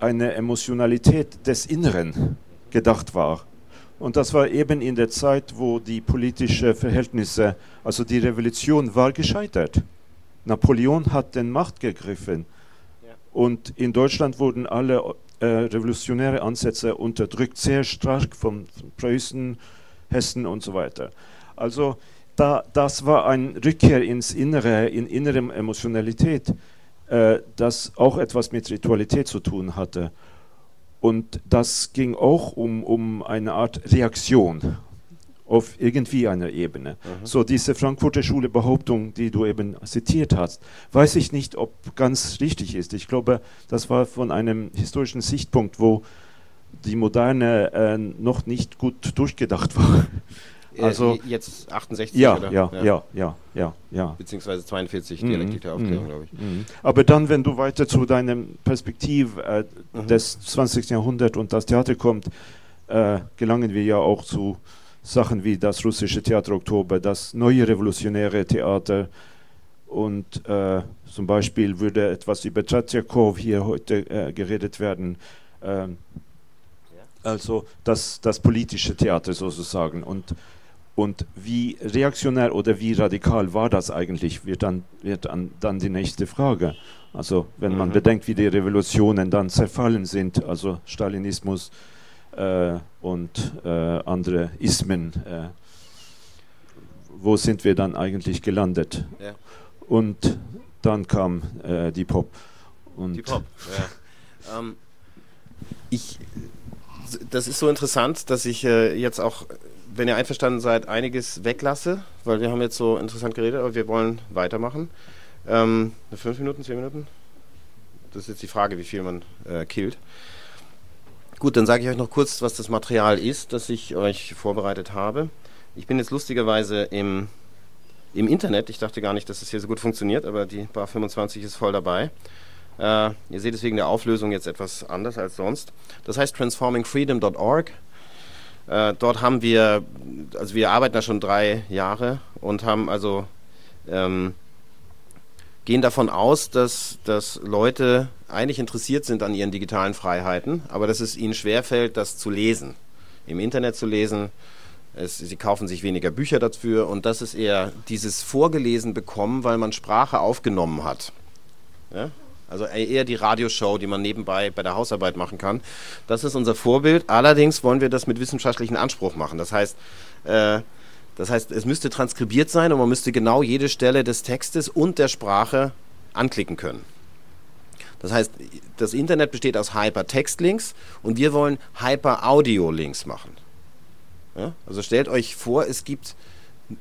eine Emotionalität des Inneren gedacht war. Und das war eben in der Zeit, wo die politischen Verhältnisse, also die Revolution war gescheitert. Napoleon hat den Macht gegriffen. Und in Deutschland wurden alle äh, revolutionäre Ansätze unterdrückt, sehr stark von, von Preußen, Hessen und so weiter. Also da, das war ein Rückkehr ins Innere, in innere Emotionalität äh, das auch etwas mit Ritualität zu tun hatte. Und das ging auch um, um eine Art Reaktion auf irgendwie einer Ebene. Mhm. So diese Frankfurter Schule Behauptung, die du eben zitiert hast, weiß ich nicht, ob ganz richtig ist. Ich glaube, das war von einem historischen Sichtpunkt, wo die Moderne äh, noch nicht gut durchgedacht war. Äh, also jetzt 68 ja, oder? Ja, ja, ja, ja, ja. Beziehungsweise 42 mhm. Dialektik der Aufklärung, mhm. glaube ich. Mhm. Aber dann, wenn du weiter zu deinem Perspektiv äh, mhm. des 20. Jahrhunderts und das Theater kommt, äh, gelangen wir ja auch zu Sachen wie das russische Theater Oktober, das neue revolutionäre Theater und äh, zum Beispiel würde etwas über Tretjakow hier heute äh, geredet werden. Also das, das politische Theater sozusagen. Und und wie reaktionär oder wie radikal war das eigentlich, wird dann, wird dann, dann die nächste Frage. Also wenn man mhm. bedenkt, wie die Revolutionen dann zerfallen sind, also Stalinismus äh, und äh, andere Ismen, äh, wo sind wir dann eigentlich gelandet? Ja. Und dann kam äh, die Pop. Und die Pop, ja. ähm, ich, das ist so interessant, dass ich äh, jetzt auch wenn ihr einverstanden seid, einiges weglasse, weil wir haben jetzt so interessant geredet, aber wir wollen weitermachen. Ähm, fünf Minuten, zehn Minuten? Das ist jetzt die Frage, wie viel man äh, killt. Gut, dann sage ich euch noch kurz, was das Material ist, das ich euch vorbereitet habe. Ich bin jetzt lustigerweise im, im Internet. Ich dachte gar nicht, dass es das hier so gut funktioniert, aber die Bar 25 ist voll dabei. Äh, ihr seht es wegen der Auflösung jetzt etwas anders als sonst. Das heißt transformingfreedom.org. Äh, dort haben wir, also wir arbeiten da schon drei Jahre und haben also ähm, gehen davon aus, dass, dass Leute eigentlich interessiert sind an ihren digitalen Freiheiten, aber dass es ihnen schwerfällt, das zu lesen. im Internet zu lesen. Es, sie kaufen sich weniger Bücher dafür und das ist eher dieses Vorgelesen bekommen, weil man Sprache aufgenommen hat. Ja? Also eher die Radioshow, die man nebenbei bei der Hausarbeit machen kann. Das ist unser Vorbild. Allerdings wollen wir das mit wissenschaftlichem Anspruch machen. Das heißt, äh, das heißt, es müsste transkribiert sein und man müsste genau jede Stelle des Textes und der Sprache anklicken können. Das heißt, das Internet besteht aus Hypertextlinks und wir wollen Hyper-Audio-Links machen. Ja? Also stellt euch vor, es gibt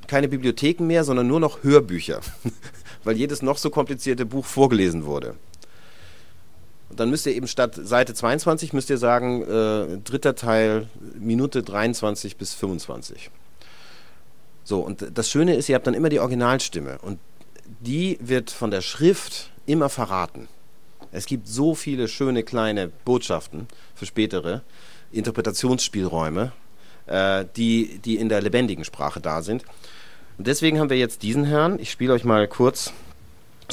keine Bibliotheken mehr, sondern nur noch Hörbücher, weil jedes noch so komplizierte Buch vorgelesen wurde. Dann müsst ihr eben statt Seite 22 müsst ihr sagen, äh, dritter Teil, Minute 23 bis 25. So, und das Schöne ist, ihr habt dann immer die Originalstimme und die wird von der Schrift immer verraten. Es gibt so viele schöne kleine Botschaften für spätere Interpretationsspielräume, äh, die, die in der lebendigen Sprache da sind. Und deswegen haben wir jetzt diesen Herrn. Ich spiele euch mal kurz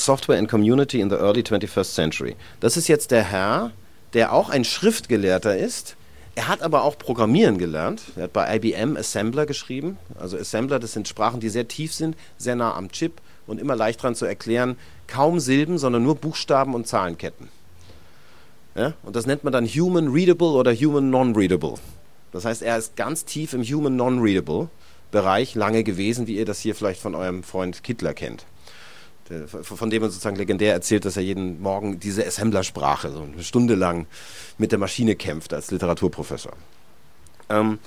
Software and Community in the Early 21st Century. Das ist jetzt der Herr, der auch ein Schriftgelehrter ist. Er hat aber auch Programmieren gelernt. Er hat bei IBM Assembler geschrieben. Also Assembler, das sind Sprachen, die sehr tief sind, sehr nah am Chip und immer leicht dran zu erklären. Kaum Silben, sondern nur Buchstaben und Zahlenketten. Ja? Und das nennt man dann Human Readable oder Human Non-Readable. Das heißt, er ist ganz tief im Human Non-Readable Bereich lange gewesen, wie ihr das hier vielleicht von eurem Freund Kittler kennt. Der, von dem er sozusagen legendär erzählt, dass er jeden Morgen diese Assemblersprache so eine Stunde lang mit der Maschine kämpft als Literaturprofessor. Ähm,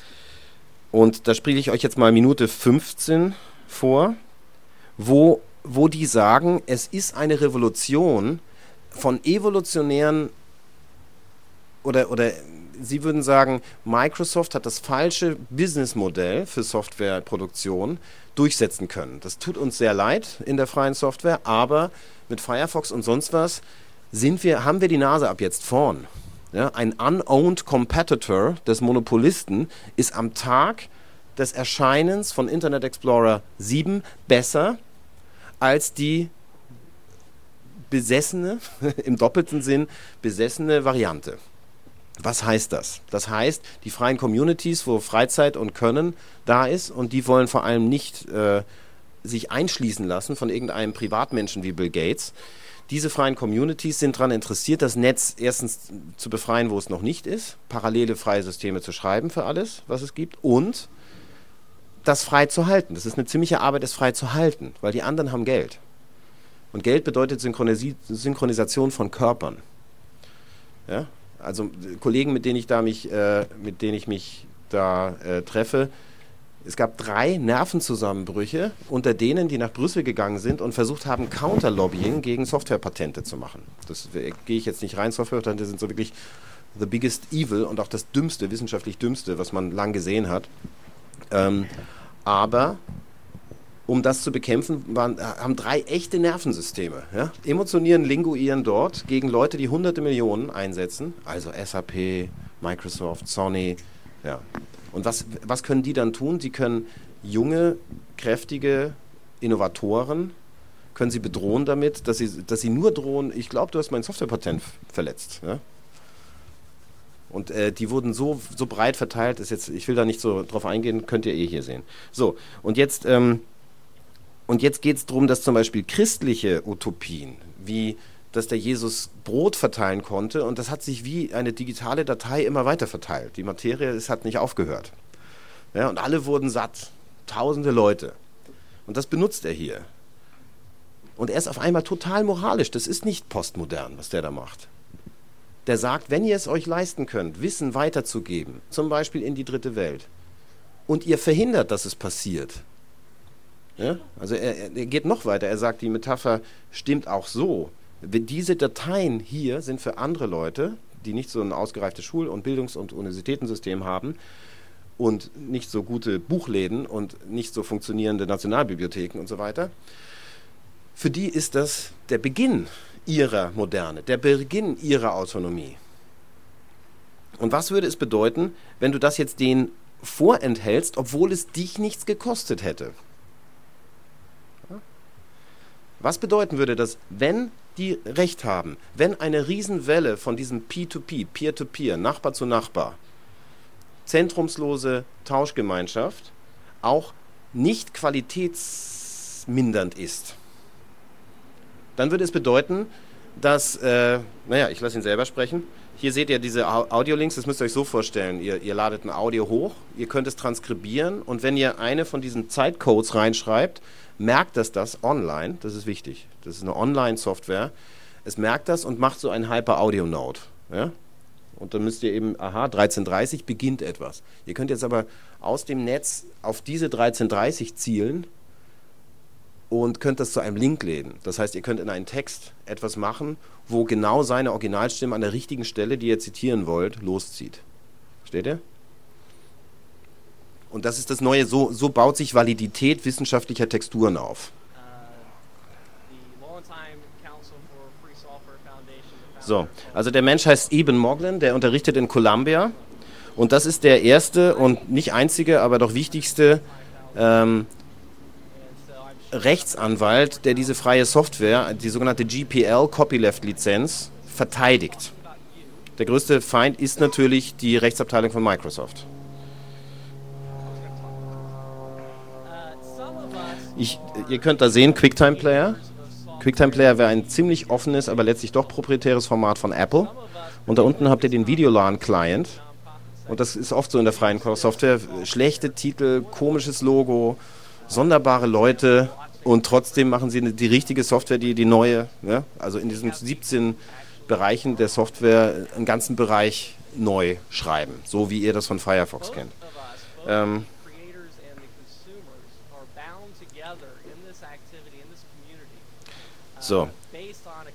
und da spiele ich euch jetzt mal Minute 15 vor, wo, wo die sagen, es ist eine Revolution von evolutionären oder, oder Sie würden sagen, Microsoft hat das falsche Businessmodell für Softwareproduktion durchsetzen können. Das tut uns sehr leid in der freien Software, aber mit Firefox und sonst was sind wir, haben wir die Nase ab jetzt vorn. Ja, ein unowned Competitor des Monopolisten ist am Tag des Erscheinens von Internet Explorer 7 besser als die besessene, im doppelten Sinn besessene Variante. Was heißt das? Das heißt, die freien Communities, wo Freizeit und Können da ist und die wollen vor allem nicht äh, sich einschließen lassen von irgendeinem Privatmenschen wie Bill Gates. Diese freien Communities sind daran interessiert, das Netz erstens zu befreien, wo es noch nicht ist, parallele freie Systeme zu schreiben für alles, was es gibt und das frei zu halten. Das ist eine ziemliche Arbeit, es frei zu halten, weil die anderen haben Geld. Und Geld bedeutet Synchronisi Synchronisation von Körpern. Ja? Also Kollegen, mit denen ich da mich, äh, mit denen ich mich da äh, treffe, es gab drei Nervenzusammenbrüche unter denen, die nach Brüssel gegangen sind und versucht haben, Counterlobbying gegen Softwarepatente zu machen. Das gehe ich jetzt nicht rein. Softwarepatente sind so wirklich the biggest evil und auch das dümmste, wissenschaftlich dümmste, was man lang gesehen hat. Ähm, aber um das zu bekämpfen, waren, haben drei echte Nervensysteme. Ja? Emotionieren, linguieren dort gegen Leute, die hunderte Millionen einsetzen, also SAP, Microsoft, Sony. Ja. Und was, was können die dann tun? Sie können junge, kräftige Innovatoren, können sie bedrohen damit, dass sie, dass sie nur drohen, ich glaube, du hast mein Softwarepatent verletzt. Ja? Und äh, die wurden so, so breit verteilt, ist jetzt, ich will da nicht so drauf eingehen, könnt ihr eh hier sehen. So, und jetzt ähm, und jetzt geht es darum, dass zum Beispiel christliche Utopien, wie dass der Jesus Brot verteilen konnte und das hat sich wie eine digitale Datei immer weiter verteilt. Die Materie es hat nicht aufgehört. Ja, und alle wurden satt. Tausende Leute. Und das benutzt er hier. Und er ist auf einmal total moralisch. Das ist nicht postmodern, was der da macht. Der sagt, wenn ihr es euch leisten könnt, Wissen weiterzugeben, zum Beispiel in die dritte Welt, und ihr verhindert, dass es passiert, ja? Also er, er geht noch weiter. Er sagt, die Metapher stimmt auch so. Diese Dateien hier sind für andere Leute, die nicht so ein ausgereiftes Schul- und Bildungs- und Universitätensystem haben und nicht so gute Buchläden und nicht so funktionierende Nationalbibliotheken und so weiter. Für die ist das der Beginn ihrer Moderne, der Beginn ihrer Autonomie. Und was würde es bedeuten, wenn du das jetzt denen vorenthältst, obwohl es dich nichts gekostet hätte? Was bedeuten würde das, wenn die Recht haben, wenn eine Riesenwelle von diesem P2P, Peer-to-Peer, Nachbar zu Nachbar, zentrumslose Tauschgemeinschaft auch nicht qualitätsmindernd ist, dann würde es bedeuten, dass, äh, naja, ich lasse ihn selber sprechen. Hier seht ihr diese Audiolinks, das müsst ihr euch so vorstellen. Ihr, ihr ladet ein Audio hoch, ihr könnt es transkribieren und wenn ihr eine von diesen Zeitcodes reinschreibt, merkt das das online, das ist wichtig. Das ist eine Online-Software. Es merkt das und macht so ein Hyper-Audio-Node. Ja? Und dann müsst ihr eben, aha, 1330 beginnt etwas. Ihr könnt jetzt aber aus dem Netz auf diese 1330 zielen und könnt das zu einem Link läden. Das heißt, ihr könnt in einen Text etwas machen, wo genau seine Originalstimme an der richtigen Stelle, die ihr zitieren wollt, loszieht. Versteht ihr? Und das ist das Neue, so, so baut sich Validität wissenschaftlicher Texturen auf. So, also der Mensch heißt Eben Moglin, der unterrichtet in Columbia. Und das ist der erste und nicht einzige, aber doch wichtigste ähm, Rechtsanwalt, der diese freie Software, die sogenannte GPL Copyleft Lizenz, verteidigt. Der größte Feind ist natürlich die Rechtsabteilung von Microsoft. Ich, ihr könnt da sehen, QuickTime Player. QuickTime Player wäre ein ziemlich offenes, aber letztlich doch proprietäres Format von Apple. Und da unten habt ihr den Videolan Client. Und das ist oft so in der freien Software. Schlechte Titel, komisches Logo, sonderbare Leute und trotzdem machen sie die richtige Software, die, die neue. Ja? Also in diesen 17 Bereichen der Software einen ganzen Bereich neu schreiben, so wie ihr das von Firefox kennt. Ähm, So,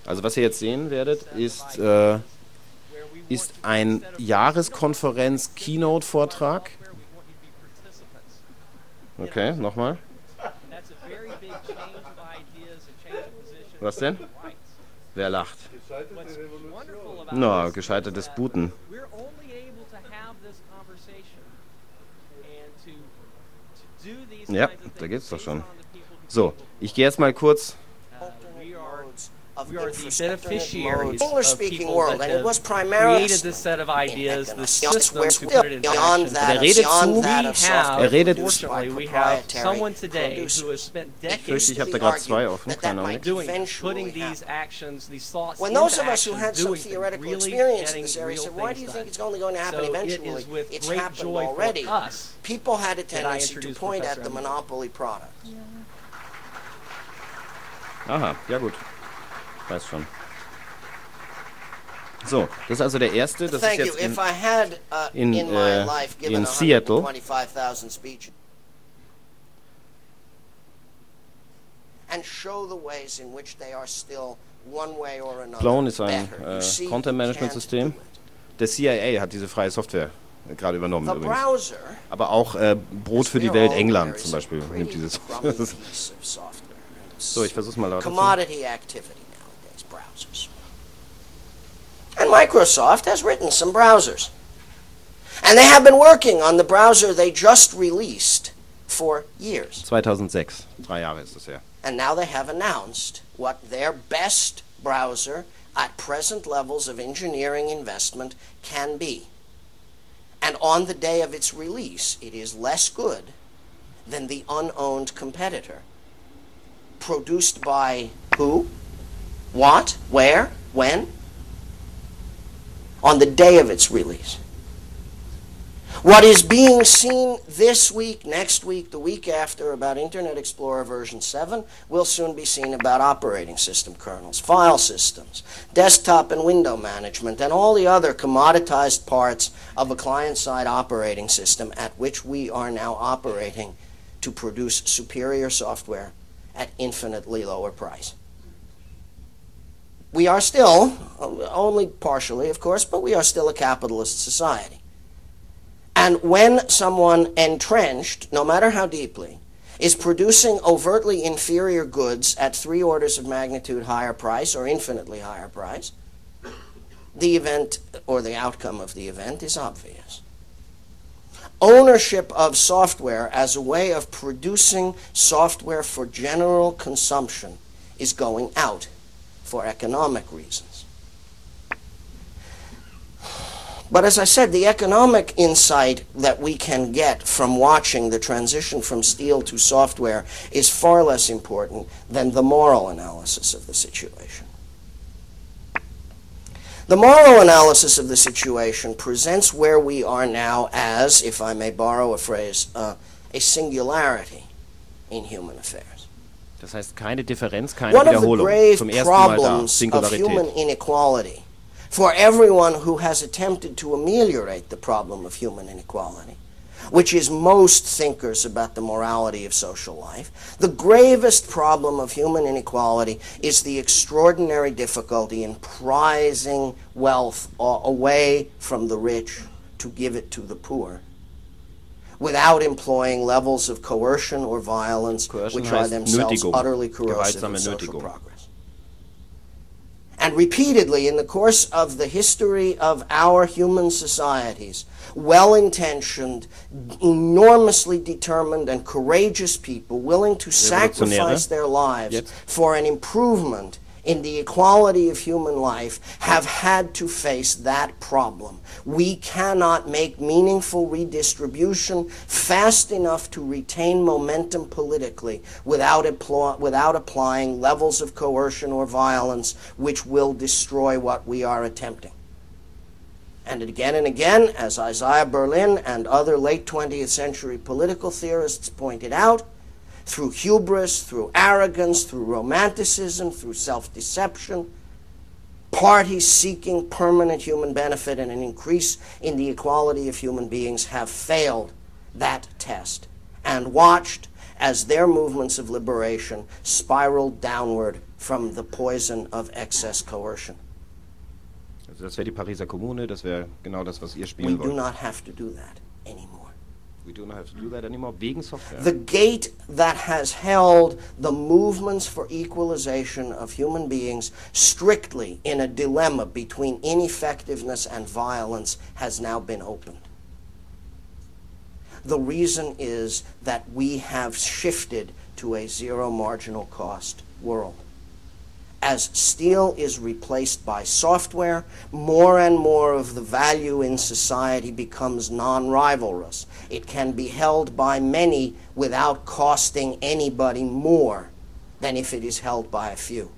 also was ihr jetzt sehen werdet, ist, äh, ist ein Jahreskonferenz-Keynote-Vortrag. Okay, nochmal. Was denn? Wer lacht? Na, no, gescheitertes Booten. Ja, da geht's doch schon. So, ich gehe jetzt mal kurz we are the beneficiaries of people world, that have created this set of ideas, the systems who put it into action. Er redet zu, we have, er redet, fortunately, we have someone today who has spent decades ich habe da gerade zwei offen, doing, putting these actions, these thoughts when those of us who had some theoretical really experience in this area said, why do you think it's only going to happen so eventually? It is with it's happened already. People had a tendency to point at the monopoly product. Aha, ja gut. Weiß schon. So, das ist also der erste. Das Thank ist jetzt in, had uh, in, in my äh, life given in Seattle. 125,000 speeches and show the ways in which they are still one way or another Clone ist ein äh, see, Content Management can't System. do it. Der CIA hat diese freie Software äh, gerade übernommen The übrigens. browser Aber auch äh, Brot für die Welt England zum Beispiel nimmt dieses. so, ich versuch's mal lauter zu. Commodity activity browsers. And Microsoft has written some browsers. And they have been working on the browser they just released for years. 2006, drei Jahre ist das her. And now they have announced what their best browser at present levels of engineering investment can be. And on the day of its release, it is less good than the unowned competitor. Produced by who? What? Where? When? On the day of its release. What is being seen this week, next week, the week after about Internet Explorer version 7 will soon be seen about operating system kernels, file systems, desktop and window management, and all the other commoditized parts of a client side operating system at which we are now operating to produce superior software at infinitely lower price. We are still, only partially, of course, but we are still a capitalist society. And when someone entrenched, no matter how deeply, is producing overtly inferior goods at three orders of magnitude higher price or infinitely higher price, the event or the outcome of the event is obvious. Ownership of software as a way of producing software for general consumption is going out for economic reasons. But as I said, the economic insight that we can get from watching the transition from steel to software is far less important than the moral analysis of the situation. The moral analysis of the situation presents where we are now as, if I may borrow a phrase, uh, a singularity in human affairs. Das heißt keine Differenz, keine One Wiederholung. of the grave Zum ersten Mal da, problems of human Singularität. inequality for everyone who has attempted to ameliorate the problem of human inequality, which is most thinkers about the morality of social life, the gravest problem of human inequality is the extraordinary difficulty in prizing wealth away from the rich to give it to the poor. Without employing levels of coercion or violence, Coercion which are themselves Nötigung, utterly corrosive of social Nötigung. progress. And repeatedly, in the course of the history of our human societies, well intentioned, enormously determined, and courageous people willing to sacrifice their lives Jetzt. for an improvement in the equality of human life have had to face that problem. We cannot make meaningful redistribution fast enough to retain momentum politically without, without applying levels of coercion or violence which will destroy what we are attempting. And again and again, as Isaiah Berlin and other late 20th century political theorists pointed out, through hubris, through arrogance, through romanticism, through self deception, parties seeking permanent human benefit and an increase in the equality of human beings have failed that test and watched as their movements of liberation spiraled downward from the poison of excess coercion. Also das wäre die Pariser Kommune, das wäre genau das, was ihr We spielen do not have to do that anymore. We do not have to do that anymore, wegen Software. The gate that has held the movements for equalization of human beings strictly in a dilemma between ineffectiveness and violence has now been opened. The reason is that we have shifted to a zero marginal cost world. As steel is replaced by software, more and more of the value in society becomes non rivalrous. It can be held by many without costing anybody more than if it is held by a few.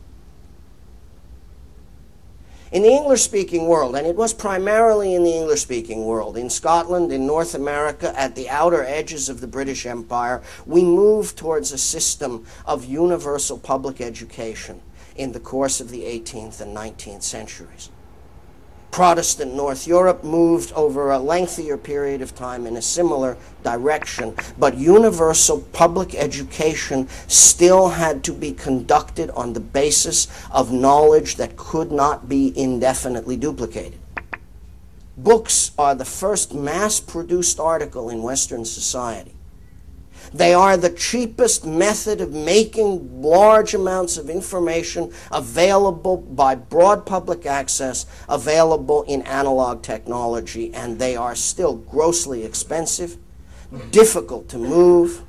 In the English speaking world, and it was primarily in the English speaking world, in Scotland, in North America, at the outer edges of the British Empire, we moved towards a system of universal public education in the course of the 18th and 19th centuries. Protestant North Europe moved over a lengthier period of time in a similar direction, but universal public education still had to be conducted on the basis of knowledge that could not be indefinitely duplicated. Books are the first mass produced article in Western society. They are the cheapest method of making large amounts of information available by broad public access, available in analog technology, and they are still grossly expensive, difficult to move,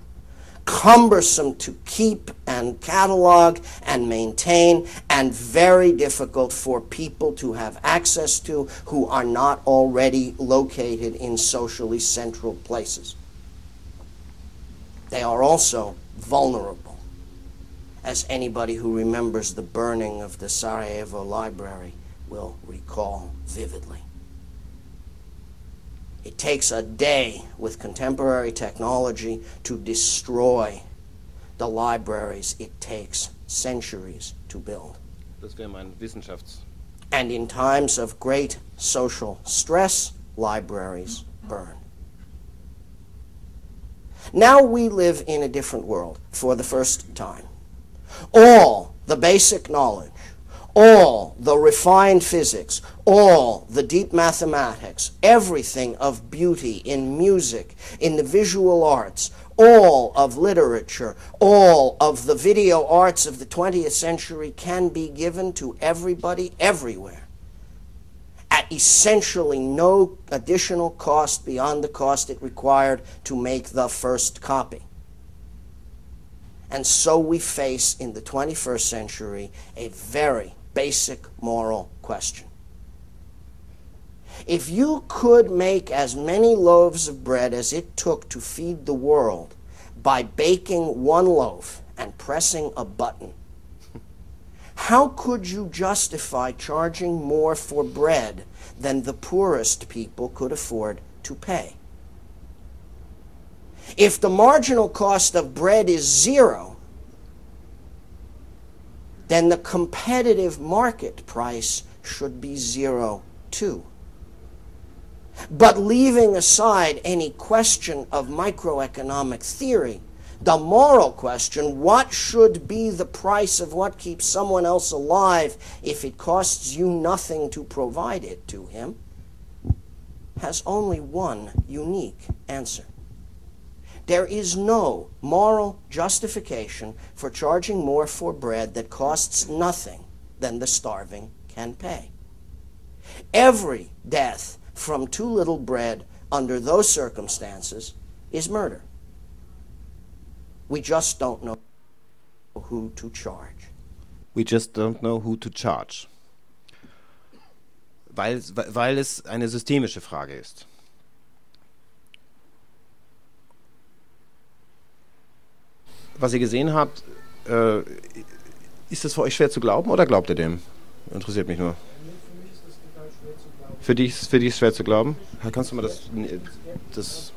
cumbersome to keep and catalog and maintain, and very difficult for people to have access to who are not already located in socially central places. They are also vulnerable, as anybody who remembers the burning of the Sarajevo Library will recall vividly. It takes a day with contemporary technology to destroy the libraries it takes centuries to build. Das wäre mein Wissenschafts... And in times of great social stress, libraries burn. Now we live in a different world for the first time. All the basic knowledge, all the refined physics, all the deep mathematics, everything of beauty in music, in the visual arts, all of literature, all of the video arts of the 20th century can be given to everybody everywhere at essentially no additional cost beyond the cost it required to make the first copy. And so we face in the 21st century a very basic moral question. If you could make as many loaves of bread as it took to feed the world by baking one loaf and pressing a button, how could you justify charging more for bread than the poorest people could afford to pay? If the marginal cost of bread is zero, then the competitive market price should be zero too. But leaving aside any question of microeconomic theory, the moral question what should be the price of what keeps someone else alive if it costs you nothing to provide it to him has only one unique answer. There is no moral justification for charging more for bread that costs nothing than the starving can pay. Every death from too little bread under those circumstances is murder. We just don't know who to charge. We just don't know who to charge. Weil, weil es eine systemische Frage ist. Was ihr gesehen habt, äh, ist das für euch schwer zu glauben oder glaubt ihr dem? Interessiert mich nur. Für dich, für dich ist es schwer zu glauben? Kannst du mal das, das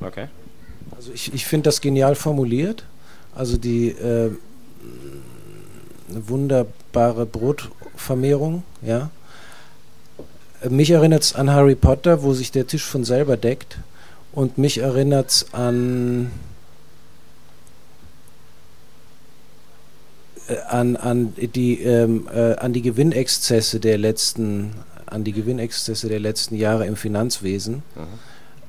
Okay. Also ich, ich finde das genial formuliert. Also die äh, eine wunderbare Brotvermehrung, ja. Mich erinnert es an Harry Potter, wo sich der Tisch von selber deckt. Und mich erinnert es an Äh, an, an, die, ähm, äh, an die Gewinnexzesse der letzten an die Gewinnexzesse der letzten Jahre im Finanzwesen. Mhm.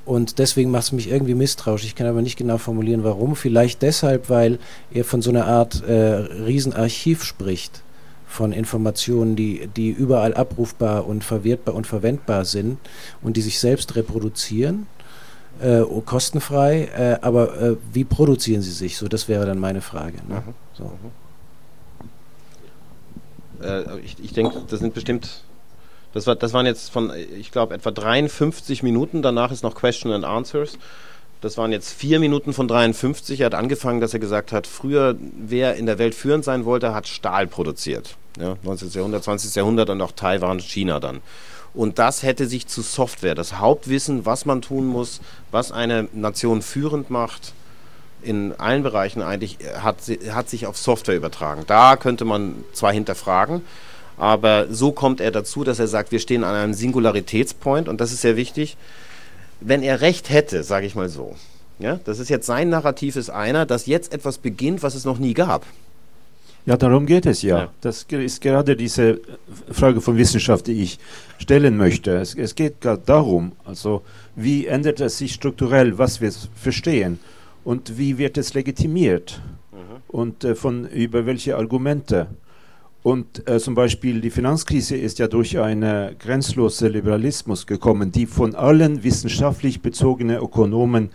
Und deswegen macht es mich irgendwie misstrauisch. Ich kann aber nicht genau formulieren, warum. Vielleicht deshalb, weil er von so einer Art äh, Riesenarchiv spricht von Informationen, die, die überall abrufbar und verwertbar und verwendbar sind und die sich selbst reproduzieren, äh, kostenfrei. Äh, aber äh, wie produzieren sie sich? So, das wäre dann meine Frage. Ne? Mhm. So. Mhm. Äh, ich, ich denke, das sind bestimmt, das, war, das waren jetzt von, ich glaube, etwa 53 Minuten. Danach ist noch Question and Answers. Das waren jetzt vier Minuten von 53. Er hat angefangen, dass er gesagt hat, früher, wer in der Welt führend sein wollte, hat Stahl produziert. Ja, 19. Jahrhundert, 20. Jahrhundert und auch Taiwan, China dann. Und das hätte sich zu Software, das Hauptwissen, was man tun muss, was eine Nation führend macht, in allen Bereichen eigentlich hat, hat sich auf Software übertragen. Da könnte man zwar hinterfragen, aber so kommt er dazu, dass er sagt, wir stehen an einem Singularitätspoint und das ist sehr wichtig. Wenn er recht hätte, sage ich mal so, ja, das ist jetzt sein Narrativ ist einer, dass jetzt etwas beginnt, was es noch nie gab. Ja, darum geht es ja. ja. Das ist gerade diese Frage von Wissenschaft, die ich stellen möchte. Es, es geht gerade darum, also wie ändert es sich strukturell, was wir verstehen und wie wird es legitimiert mhm. und äh, von über welche Argumente. Und äh, zum Beispiel die Finanzkrise ist ja durch einen grenzlosen Liberalismus gekommen, die von allen wissenschaftlich bezogenen Ökonomen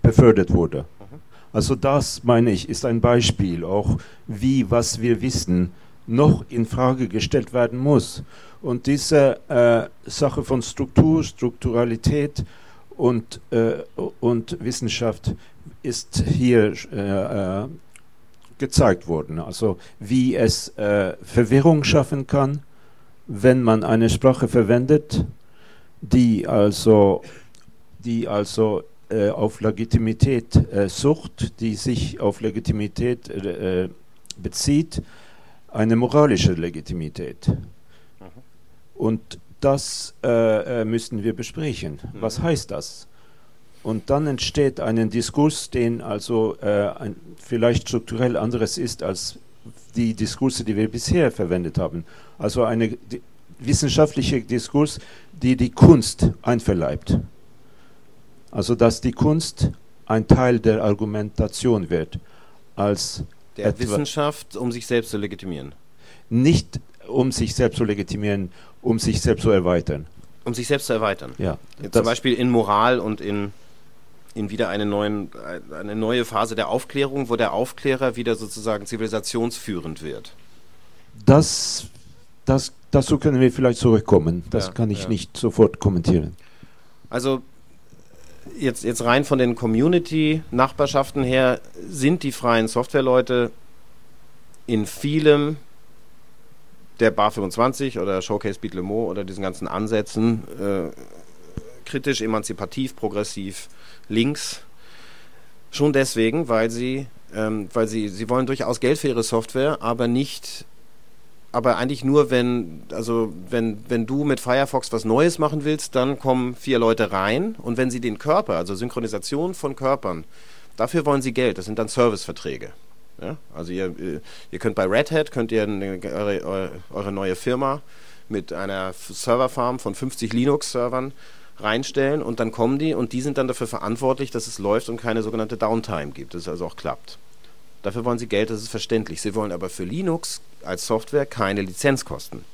befördert wurde. Mhm. Also das, meine ich, ist ein Beispiel auch, wie was wir wissen noch in Frage gestellt werden muss. Und diese äh, Sache von Struktur, Strukturalität und, äh, und Wissenschaft ist hier äh, äh, gezeigt worden. Also wie es äh, Verwirrung schaffen kann, wenn man eine Sprache verwendet, die also, die also äh, auf Legitimität äh, sucht, die sich auf Legitimität äh, bezieht, eine moralische Legitimität. Mhm. Und das müssen wir besprechen. Was mhm. heißt das? Und dann entsteht ein Diskurs, den also äh, ein, vielleicht strukturell anderes ist als die Diskurse, die wir bisher verwendet haben. Also eine wissenschaftliche Diskurs, die die Kunst einverleibt. Also dass die Kunst ein Teil der Argumentation wird. Als der Wissenschaft, um sich selbst zu legitimieren. Nicht um sich selbst zu legitimieren, um sich selbst zu erweitern. Um sich selbst zu erweitern. Ja. Zum Beispiel in Moral und in in wieder eine, neuen, eine neue Phase der Aufklärung, wo der Aufklärer wieder sozusagen zivilisationsführend wird. Das, das, dazu können wir vielleicht zurückkommen. Das ja, kann ich ja. nicht sofort kommentieren. Also jetzt, jetzt rein von den Community-Nachbarschaften her sind die freien Softwareleute in vielem der Bar 25 oder Showcase Beat Le Mans oder diesen ganzen Ansätzen äh, kritisch, emanzipativ, progressiv, links. Schon deswegen, weil sie, ähm, weil sie, sie wollen durchaus Geld für ihre Software, aber nicht, aber eigentlich nur, wenn, also wenn, wenn du mit Firefox was Neues machen willst, dann kommen vier Leute rein und wenn sie den Körper, also Synchronisation von Körpern, dafür wollen sie Geld, das sind dann Serviceverträge. Ja? Also ihr, ihr könnt bei Red Hat, könnt ihr eine, eure, eure neue Firma mit einer Serverfarm von 50 Linux-Servern reinstellen und dann kommen die und die sind dann dafür verantwortlich, dass es läuft und keine sogenannte Downtime gibt, dass es also auch klappt. Dafür wollen sie Geld, das ist verständlich. Sie wollen aber für Linux als Software keine Lizenzkosten.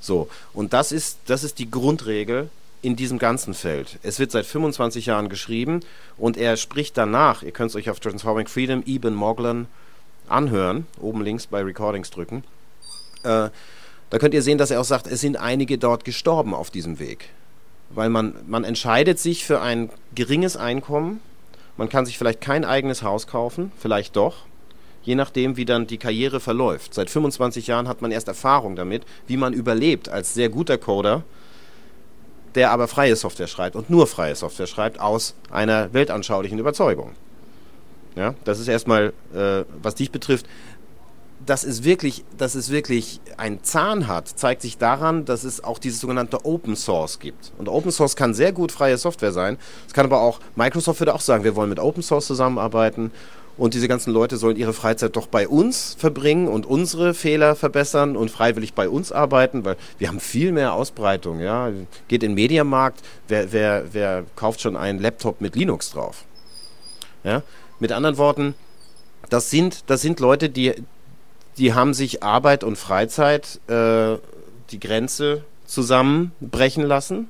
So, und das ist, das ist die Grundregel in diesem ganzen Feld. Es wird seit 25 Jahren geschrieben und er spricht danach, ihr könnt es euch auf Transforming Freedom, Eben Moglen anhören, oben links bei Recordings drücken. Äh, da könnt ihr sehen, dass er auch sagt, es sind einige dort gestorben auf diesem Weg. Weil man, man entscheidet sich für ein geringes Einkommen, man kann sich vielleicht kein eigenes Haus kaufen, vielleicht doch, je nachdem, wie dann die Karriere verläuft. Seit 25 Jahren hat man erst Erfahrung damit, wie man überlebt als sehr guter Coder der aber freie Software schreibt und nur freie Software schreibt aus einer weltanschaulichen Überzeugung. Ja, das ist erstmal, äh, was dich betrifft, dass es wirklich, dass es wirklich einen Zahn hat, zeigt sich daran, dass es auch dieses sogenannte Open Source gibt. Und Open Source kann sehr gut freie Software sein. Es kann aber auch, Microsoft würde auch sagen, wir wollen mit Open Source zusammenarbeiten und diese ganzen Leute sollen ihre Freizeit doch bei uns verbringen und unsere Fehler verbessern und freiwillig bei uns arbeiten, weil wir haben viel mehr Ausbreitung. Ja? Geht in den Mediamarkt, wer, wer, wer kauft schon einen Laptop mit Linux drauf? Ja? Mit anderen Worten, das sind, das sind Leute, die, die haben sich Arbeit und Freizeit äh, die Grenze zusammenbrechen lassen,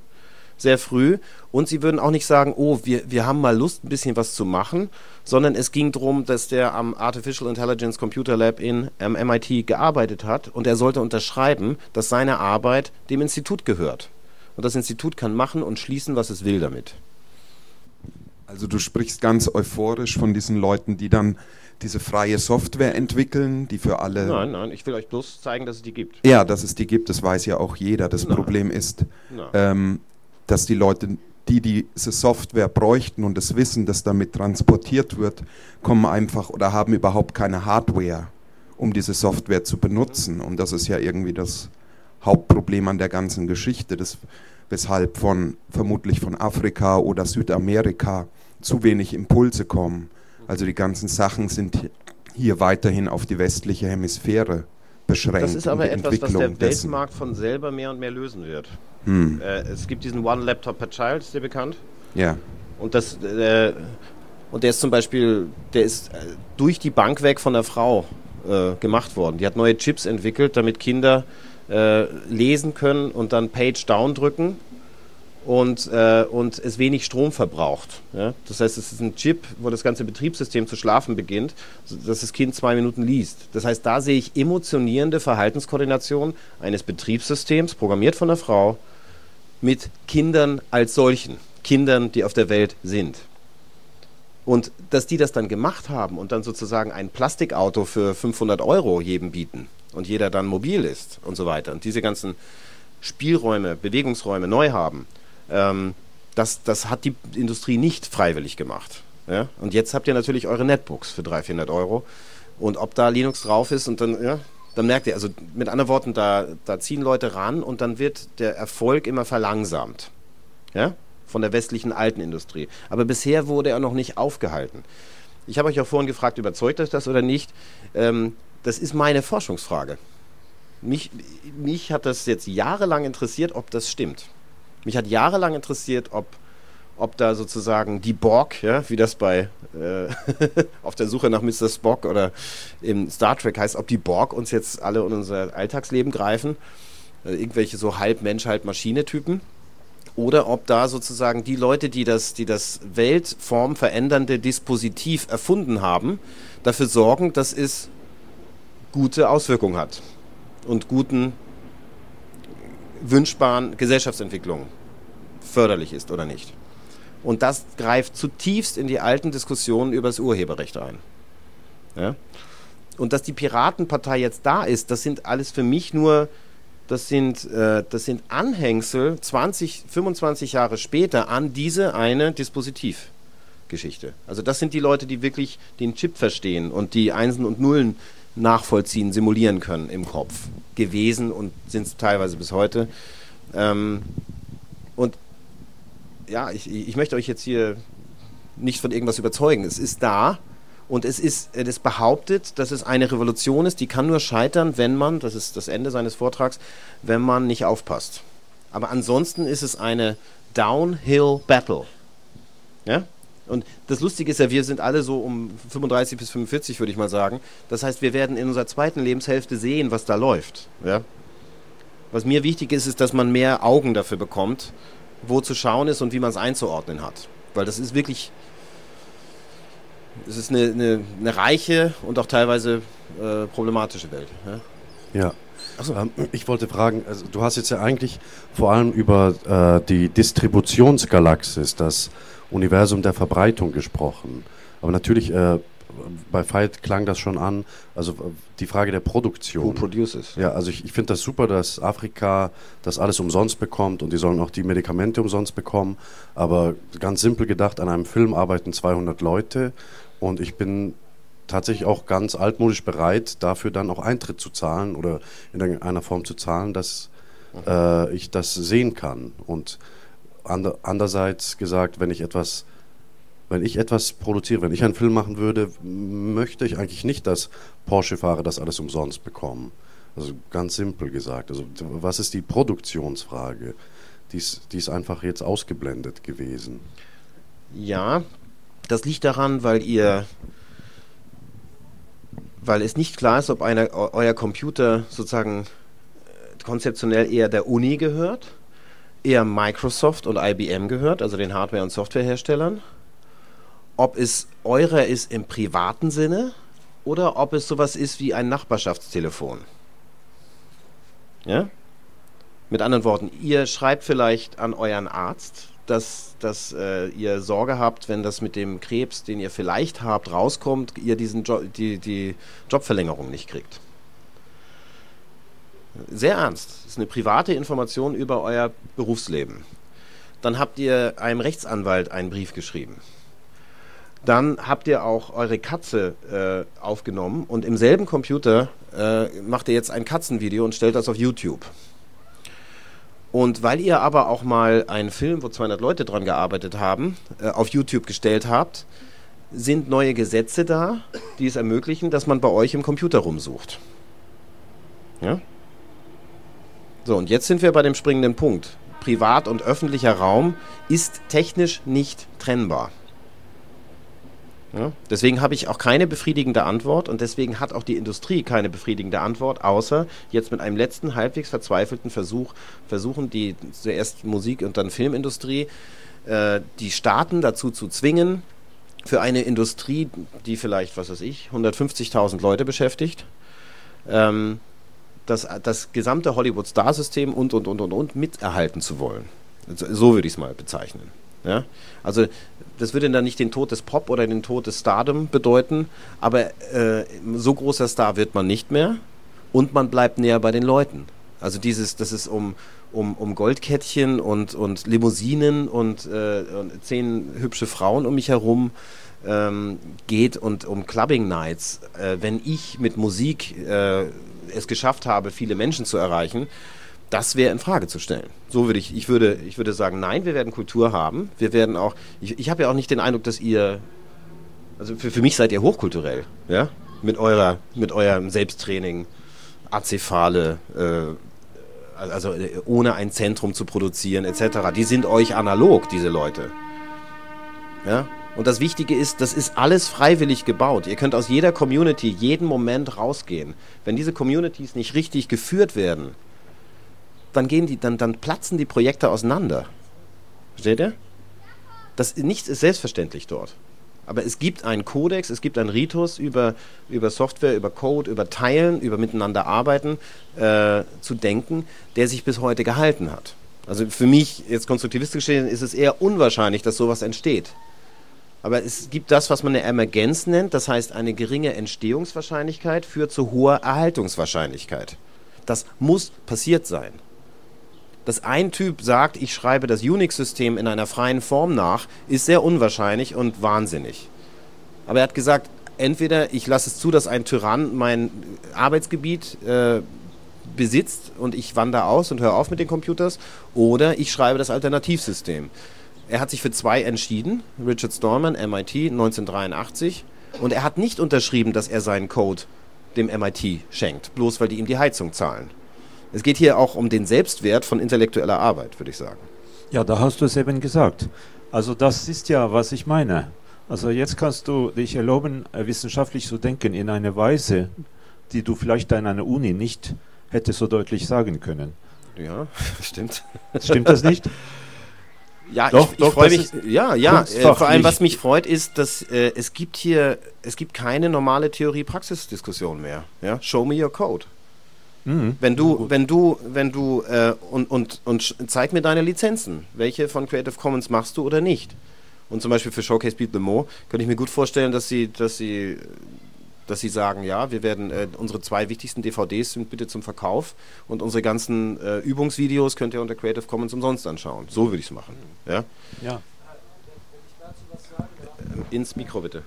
sehr früh. Und sie würden auch nicht sagen, oh, wir, wir haben mal Lust, ein bisschen was zu machen, sondern es ging darum, dass der am Artificial Intelligence Computer Lab in ähm, MIT gearbeitet hat und er sollte unterschreiben, dass seine Arbeit dem Institut gehört. Und das Institut kann machen und schließen, was es will damit. Also du sprichst ganz euphorisch von diesen Leuten, die dann diese freie Software entwickeln, die für alle. Nein, nein, ich will euch bloß zeigen, dass es die gibt. Ja, dass es die gibt, das weiß ja auch jeder. Das nein. Problem ist, ähm, dass die Leute die diese Software bräuchten und das Wissen, das damit transportiert wird, kommen einfach oder haben überhaupt keine Hardware, um diese Software zu benutzen. Und das ist ja irgendwie das Hauptproblem an der ganzen Geschichte, das, weshalb von vermutlich von Afrika oder Südamerika zu wenig Impulse kommen. Also die ganzen Sachen sind hier weiterhin auf die westliche Hemisphäre beschränkt. Das ist aber etwas, was der Weltmarkt von selber mehr und mehr lösen wird. Hm. Äh, es gibt diesen One Laptop per Child, ist der bekannt? Ja. Und das, äh, und der ist zum Beispiel, der ist äh, durch die Bank weg von der Frau äh, gemacht worden. Die hat neue Chips entwickelt, damit Kinder äh, lesen können und dann Page Down drücken und, äh, und es wenig Strom verbraucht. Ja? Das heißt, es ist ein Chip, wo das ganze Betriebssystem zu schlafen beginnt, dass das Kind zwei Minuten liest. Das heißt, da sehe ich emotionierende Verhaltenskoordination eines Betriebssystems, programmiert von einer Frau, mit Kindern als solchen, Kindern, die auf der Welt sind. Und dass die das dann gemacht haben und dann sozusagen ein Plastikauto für 500 Euro jedem bieten und jeder dann mobil ist und so weiter und diese ganzen Spielräume, Bewegungsräume neu haben, ähm, das, das hat die Industrie nicht freiwillig gemacht. Ja? Und jetzt habt ihr natürlich eure Netbooks für 300, 400 Euro. Und ob da Linux drauf ist und dann, ja, dann merkt ihr, also mit anderen Worten, da, da ziehen Leute ran und dann wird der Erfolg immer verlangsamt. Ja? Von der westlichen alten Industrie. Aber bisher wurde er noch nicht aufgehalten. Ich habe euch auch vorhin gefragt, überzeugt euch das oder nicht? Ähm, das ist meine Forschungsfrage. Mich, mich hat das jetzt jahrelang interessiert, ob das stimmt. Mich hat jahrelang interessiert, ob, ob da sozusagen die Borg, ja, wie das bei äh, auf der Suche nach Mr. Spock oder im Star Trek heißt, ob die Borg uns jetzt alle in unser Alltagsleben greifen. Äh, irgendwelche so halb Mensch, halb Maschine-Typen. oder ob da sozusagen die Leute, die das, die das Weltform verändernde Dispositiv erfunden haben, dafür sorgen, dass es gute Auswirkungen hat und guten wünschbaren Gesellschaftsentwicklungen förderlich ist oder nicht. Und das greift zutiefst in die alten Diskussionen über das Urheberrecht ein. Ja? Und dass die Piratenpartei jetzt da ist, das sind alles für mich nur, das sind, äh, das sind Anhängsel 20, 25 Jahre später an diese eine Dispositivgeschichte. Also das sind die Leute, die wirklich den Chip verstehen und die Einsen und Nullen nachvollziehen, simulieren können im Kopf gewesen und sind es teilweise bis heute. Ähm, und ja, ich, ich möchte euch jetzt hier nicht von irgendwas überzeugen. Es ist da und es ist, es behauptet, dass es eine Revolution ist, die kann nur scheitern, wenn man, das ist das Ende seines Vortrags, wenn man nicht aufpasst. Aber ansonsten ist es eine Downhill Battle. Ja? Und das Lustige ist ja, wir sind alle so um 35 bis 45, würde ich mal sagen. Das heißt, wir werden in unserer zweiten Lebenshälfte sehen, was da läuft. Ja? Was mir wichtig ist, ist, dass man mehr Augen dafür bekommt, wo zu schauen ist und wie man es einzuordnen hat. Weil das ist wirklich, es ist eine, eine, eine reiche und auch teilweise äh, problematische Welt. Ja. ja. So. Ähm, ich wollte fragen, also du hast jetzt ja eigentlich vor allem über äh, die Distributionsgalaxis, das Universum der Verbreitung gesprochen. Aber natürlich, äh, bei Fight klang das schon an, also die Frage der Produktion. Who produces? Ja, also ich, ich finde das super, dass Afrika das alles umsonst bekommt und die sollen auch die Medikamente umsonst bekommen. Aber ganz simpel gedacht, an einem Film arbeiten 200 Leute und ich bin tatsächlich auch ganz altmodisch bereit, dafür dann auch Eintritt zu zahlen oder in irgendeiner Form zu zahlen, dass mhm. äh, ich das sehen kann. Und ander, andererseits gesagt, wenn ich etwas wenn ich etwas produziere, wenn ich einen Film machen würde, möchte ich eigentlich nicht, dass Porsche-Fahrer das alles umsonst bekommen. Also ganz simpel gesagt. Also was ist die Produktionsfrage? Die ist, die ist einfach jetzt ausgeblendet gewesen. Ja, das liegt daran, weil ihr, weil es nicht klar ist, ob einer, euer Computer sozusagen äh, konzeptionell eher der Uni gehört eher Microsoft und IBM gehört, also den Hardware- und Softwareherstellern. Ob es eurer ist im privaten Sinne oder ob es sowas ist wie ein Nachbarschaftstelefon. Ja? Mit anderen Worten, ihr schreibt vielleicht an euren Arzt, dass, dass äh, ihr Sorge habt, wenn das mit dem Krebs, den ihr vielleicht habt, rauskommt, ihr diesen jo die, die Jobverlängerung nicht kriegt. Sehr ernst. Das ist eine private Information über euer Berufsleben. Dann habt ihr einem Rechtsanwalt einen Brief geschrieben. Dann habt ihr auch eure Katze äh, aufgenommen und im selben Computer äh, macht ihr jetzt ein Katzenvideo und stellt das auf YouTube. Und weil ihr aber auch mal einen Film, wo 200 Leute dran gearbeitet haben, äh, auf YouTube gestellt habt, sind neue Gesetze da, die es ermöglichen, dass man bei euch im Computer rumsucht. Ja? So, und jetzt sind wir bei dem springenden Punkt. Privat und öffentlicher Raum ist technisch nicht trennbar. Ja, deswegen habe ich auch keine befriedigende Antwort und deswegen hat auch die Industrie keine befriedigende Antwort, außer jetzt mit einem letzten halbwegs verzweifelten Versuch, versuchen die zuerst Musik- und dann Filmindustrie, äh, die Staaten dazu zu zwingen, für eine Industrie, die vielleicht, was weiß ich, 150.000 Leute beschäftigt, ähm, das, das gesamte Hollywood-Star-System und, und, und, und, und miterhalten zu wollen. So würde ich es mal bezeichnen. Ja? Also das würde dann nicht den Tod des Pop oder den Tod des Stardom bedeuten, aber äh, so großer Star wird man nicht mehr und man bleibt näher bei den Leuten. Also dieses, das ist um, um, um Goldkettchen und, und Limousinen und, äh, und zehn hübsche Frauen um mich herum ähm, geht und um Clubbing Nights. Äh, wenn ich mit Musik äh, es geschafft habe, viele Menschen zu erreichen, das wäre in Frage zu stellen. So würde ich, ich würde, ich würde sagen, nein, wir werden Kultur haben. Wir werden auch, ich, ich habe ja auch nicht den Eindruck, dass ihr, also für, für mich seid ihr hochkulturell, ja, mit eurer, mit eurem Selbsttraining, Azephale, äh, also äh, ohne ein Zentrum zu produzieren etc. Die sind euch analog, diese Leute. Ja, und das Wichtige ist, das ist alles freiwillig gebaut. Ihr könnt aus jeder Community jeden Moment rausgehen. Wenn diese Communities nicht richtig geführt werden, dann, gehen die, dann, dann platzen die Projekte auseinander. Versteht ihr? Das nichts ist selbstverständlich dort. Aber es gibt einen Kodex, es gibt einen Ritus über, über Software, über Code, über Teilen, über miteinander arbeiten äh, zu denken, der sich bis heute gehalten hat. Also für mich, jetzt konstruktivistisch gesehen, ist es eher unwahrscheinlich, dass sowas entsteht. Aber es gibt das, was man eine Emergenz nennt, das heißt eine geringe Entstehungswahrscheinlichkeit führt zu hoher Erhaltungswahrscheinlichkeit. Das muss passiert sein. Dass ein Typ sagt, ich schreibe das Unix-System in einer freien Form nach, ist sehr unwahrscheinlich und wahnsinnig. Aber er hat gesagt, entweder ich lasse es zu, dass ein Tyrann mein Arbeitsgebiet äh, besitzt und ich wandere aus und höre auf mit den Computers, oder ich schreibe das Alternativsystem. Er hat sich für zwei entschieden, Richard Stallman, MIT, 1983. Und er hat nicht unterschrieben, dass er seinen Code dem MIT schenkt, bloß weil die ihm die Heizung zahlen. Es geht hier auch um den Selbstwert von intellektueller Arbeit, würde ich sagen. Ja, da hast du es eben gesagt. Also das ist ja, was ich meine. Also jetzt kannst du dich erlauben, äh, wissenschaftlich zu denken in eine Weise, die du vielleicht an einer Uni nicht hättest so deutlich sagen können. Ja, stimmt. Stimmt das nicht? Ja, doch, ich, ich freue mich. Ja, ja. Äh, vor allem, was mich freut, ist, dass äh, es gibt hier, es gibt keine normale Theorie-Praxis-Diskussion mehr. Ja? Show me your code. Mhm. Wenn du, wenn du, wenn du äh, und, und, und zeig mir deine Lizenzen. Welche von Creative Commons machst du oder nicht? Und zum Beispiel für Showcase Beat the Mo könnte ich mir gut vorstellen, dass sie, dass sie dass sie sagen, ja, wir werden äh, unsere zwei wichtigsten DVDs sind bitte zum Verkauf und unsere ganzen äh, Übungsvideos könnt ihr unter Creative Commons umsonst anschauen. So würde ich es machen. Ja. ja. Äh, ins Mikro bitte.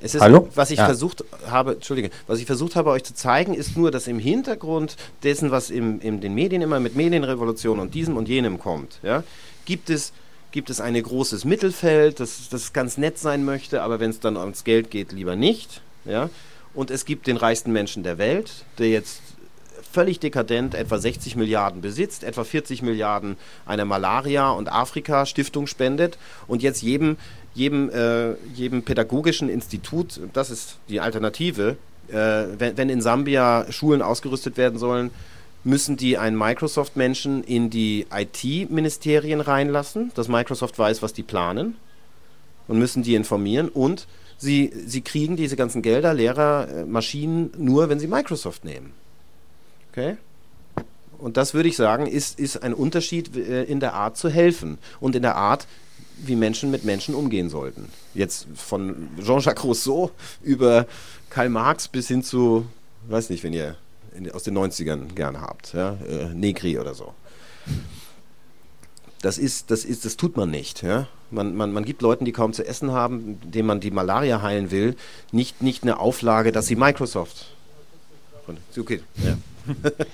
Es ist, Hallo? was ich ja. versucht habe, Entschuldige, was ich versucht habe, euch zu zeigen, ist nur, dass im Hintergrund dessen, was im, in den Medien immer mit Medienrevolution und diesem und jenem kommt, ja, gibt es gibt es ein großes Mittelfeld, das, das ganz nett sein möchte, aber wenn es dann ums Geld geht, lieber nicht. Ja? Und es gibt den reichsten Menschen der Welt, der jetzt völlig dekadent etwa 60 Milliarden besitzt, etwa 40 Milliarden einer Malaria- und Afrika-Stiftung spendet und jetzt jedem, jedem, äh, jedem pädagogischen Institut, das ist die Alternative, äh, wenn, wenn in Sambia Schulen ausgerüstet werden sollen, müssen die einen Microsoft-Menschen in die IT-Ministerien reinlassen, dass Microsoft weiß, was die planen und müssen die informieren und sie, sie kriegen diese ganzen Gelder, Lehrer, äh, Maschinen nur, wenn sie Microsoft nehmen. Okay? Und das würde ich sagen, ist, ist ein Unterschied äh, in der Art zu helfen und in der Art, wie Menschen mit Menschen umgehen sollten. Jetzt von Jean-Jacques Rousseau über Karl Marx bis hin zu, weiß nicht, wenn ihr in, aus den 90ern gerne habt. Ja? Äh, Negri oder so. Das ist, das ist, das tut man nicht. Ja? Man, man, man gibt Leuten, die kaum zu essen haben, denen man die Malaria heilen will, nicht, nicht eine Auflage, dass sie Microsoft. Okay, ja.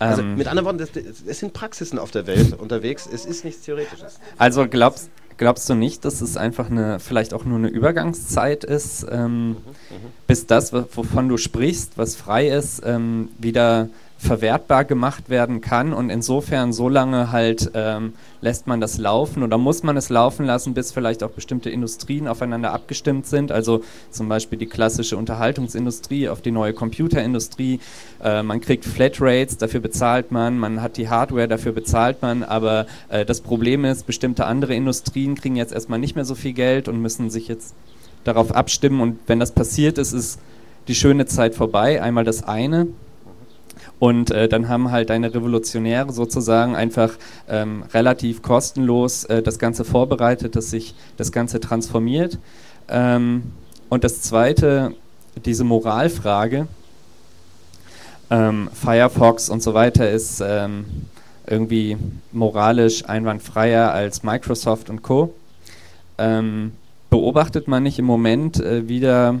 Also ähm. mit anderen Worten, es sind Praxisen auf der Welt unterwegs, es ist nichts Theoretisches. Also glaubst, glaubst du nicht, dass es einfach eine, vielleicht auch nur eine Übergangszeit ist, ähm, mhm, mhm. bis das, wovon du sprichst, was frei ist, ähm, wieder verwertbar gemacht werden kann und insofern so lange halt ähm, lässt man das laufen oder muss man es laufen lassen, bis vielleicht auch bestimmte Industrien aufeinander abgestimmt sind, also zum Beispiel die klassische Unterhaltungsindustrie auf die neue Computerindustrie. Äh, man kriegt Flatrates, dafür bezahlt man, man hat die Hardware, dafür bezahlt man, aber äh, das Problem ist, bestimmte andere Industrien kriegen jetzt erstmal nicht mehr so viel Geld und müssen sich jetzt darauf abstimmen und wenn das passiert ist, ist die schöne Zeit vorbei. Einmal das eine. Und äh, dann haben halt deine Revolutionäre sozusagen einfach ähm, relativ kostenlos äh, das Ganze vorbereitet, dass sich das Ganze transformiert. Ähm, und das Zweite, diese Moralfrage, ähm, Firefox und so weiter ist ähm, irgendwie moralisch einwandfreier als Microsoft und Co. Ähm, beobachtet man nicht im Moment äh, wieder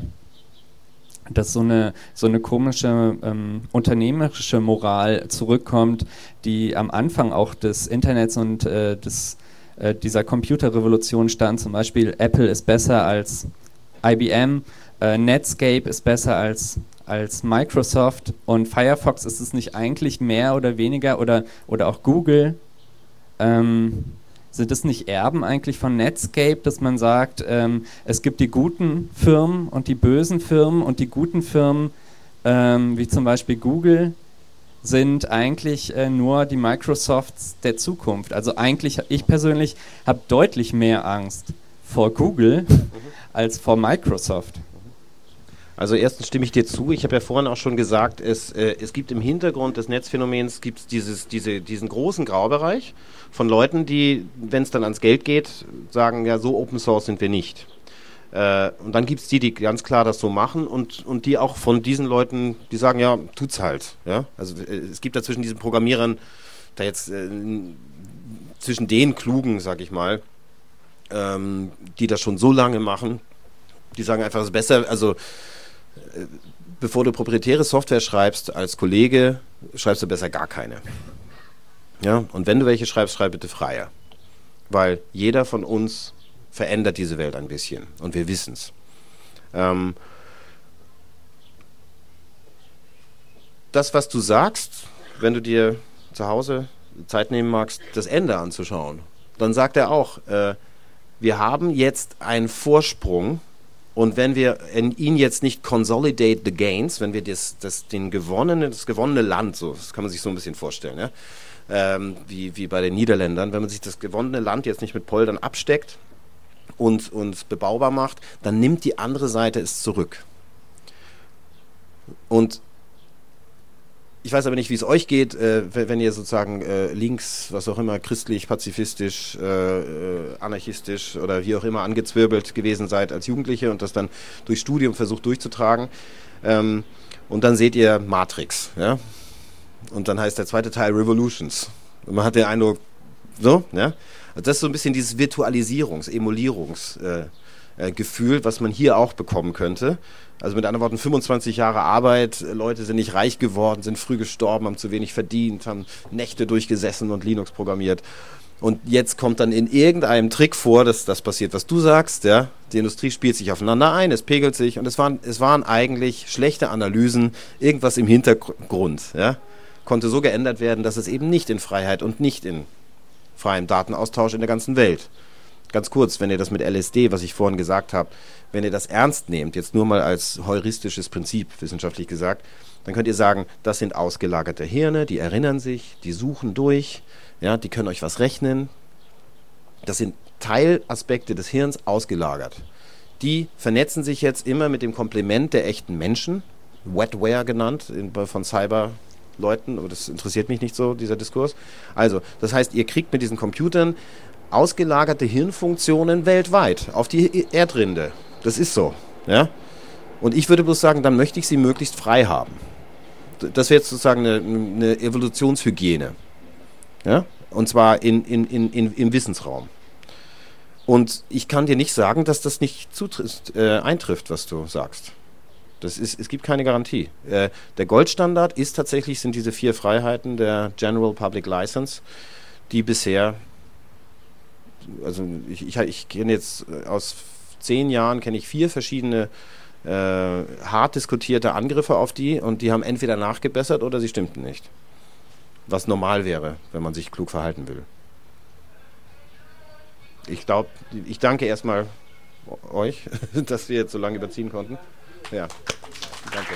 dass so eine, so eine komische ähm, unternehmerische Moral zurückkommt, die am Anfang auch des Internets und äh, des, äh, dieser Computerrevolution stand. Zum Beispiel Apple ist besser als IBM, äh, Netscape ist besser als, als Microsoft und Firefox ist es nicht eigentlich mehr oder weniger oder, oder auch Google. Ähm, sind es nicht Erben eigentlich von Netscape, dass man sagt, ähm, es gibt die guten Firmen und die bösen Firmen und die guten Firmen, ähm, wie zum Beispiel Google, sind eigentlich äh, nur die Microsofts der Zukunft. Also eigentlich, ich persönlich habe deutlich mehr Angst vor Google als vor Microsoft. Also erstens stimme ich dir zu. Ich habe ja vorhin auch schon gesagt, es, äh, es gibt im Hintergrund des Netzphänomens gibt's dieses, diese, diesen großen Graubereich von Leuten, die, wenn es dann ans Geld geht, sagen, ja, so Open Source sind wir nicht. Äh, und dann gibt es die, die ganz klar das so machen und, und die auch von diesen Leuten, die sagen, ja, tut's halt. Ja? Also äh, es gibt da zwischen diesen Programmierern, da jetzt äh, zwischen den Klugen, sag ich mal, ähm, die das schon so lange machen, die sagen einfach, es ist besser, also bevor du proprietäre Software schreibst als Kollege, schreibst du besser gar keine. Ja, und wenn du welche schreibst, schreib bitte freier. Weil jeder von uns verändert diese Welt ein bisschen und wir wissen es. Ähm, das, was du sagst, wenn du dir zu Hause Zeit nehmen magst, das Ende anzuschauen, dann sagt er auch, äh, wir haben jetzt einen Vorsprung und wenn wir ihn jetzt nicht consolidate the gains, wenn wir das, das, den gewonnene, das gewonnene Land, so, das kann man sich so ein bisschen vorstellen, ja? ähm, wie, wie bei den Niederländern, wenn man sich das gewonnene Land jetzt nicht mit Poldern absteckt und, und bebaubar macht, dann nimmt die andere Seite es zurück. Und ich weiß aber nicht, wie es euch geht, äh, wenn ihr sozusagen äh, links, was auch immer, christlich, pazifistisch, äh, äh, anarchistisch oder wie auch immer angezwirbelt gewesen seid als Jugendliche und das dann durch Studium versucht durchzutragen. Ähm, und dann seht ihr Matrix, ja. Und dann heißt der zweite Teil Revolutions. Und man hat den Eindruck, so, ja. Also das ist so ein bisschen dieses Virtualisierungs-, Emulierungsgefühl, äh, äh, was man hier auch bekommen könnte. Also mit anderen Worten, 25 Jahre Arbeit, Leute sind nicht reich geworden, sind früh gestorben, haben zu wenig verdient, haben Nächte durchgesessen und Linux programmiert. Und jetzt kommt dann in irgendeinem Trick vor, dass das passiert, was du sagst, ja. Die Industrie spielt sich aufeinander ein, es pegelt sich und es waren, es waren eigentlich schlechte Analysen, irgendwas im Hintergrund, ja. Konnte so geändert werden, dass es eben nicht in Freiheit und nicht in freiem Datenaustausch in der ganzen Welt. Ganz kurz, wenn ihr das mit LSD, was ich vorhin gesagt habe, wenn ihr das ernst nehmt, jetzt nur mal als heuristisches Prinzip wissenschaftlich gesagt, dann könnt ihr sagen, das sind ausgelagerte Hirne, die erinnern sich, die suchen durch, ja, die können euch was rechnen. Das sind Teilaspekte des Hirns ausgelagert. Die vernetzen sich jetzt immer mit dem Komplement der echten Menschen, Wetware genannt, in, von Cyber-Leuten, aber das interessiert mich nicht so, dieser Diskurs. Also, das heißt, ihr kriegt mit diesen Computern ausgelagerte Hirnfunktionen weltweit auf die Erdrinde. Das ist so. Ja? Und ich würde bloß sagen, dann möchte ich sie möglichst frei haben. Das wäre jetzt sozusagen eine, eine Evolutionshygiene. Ja? Und zwar in, in, in, im Wissensraum. Und ich kann dir nicht sagen, dass das nicht zutrifft, äh, eintrifft, was du sagst. Das ist, es gibt keine Garantie. Äh, der Goldstandard ist tatsächlich, sind diese vier Freiheiten der General Public License, die bisher, also ich, ich, ich kenne jetzt aus zehn Jahren kenne ich vier verschiedene äh, hart diskutierte Angriffe auf die und die haben entweder nachgebessert oder sie stimmten nicht. Was normal wäre, wenn man sich klug verhalten will. Ich glaube, ich danke erstmal euch, dass wir jetzt so lange überziehen konnten. Ja, danke.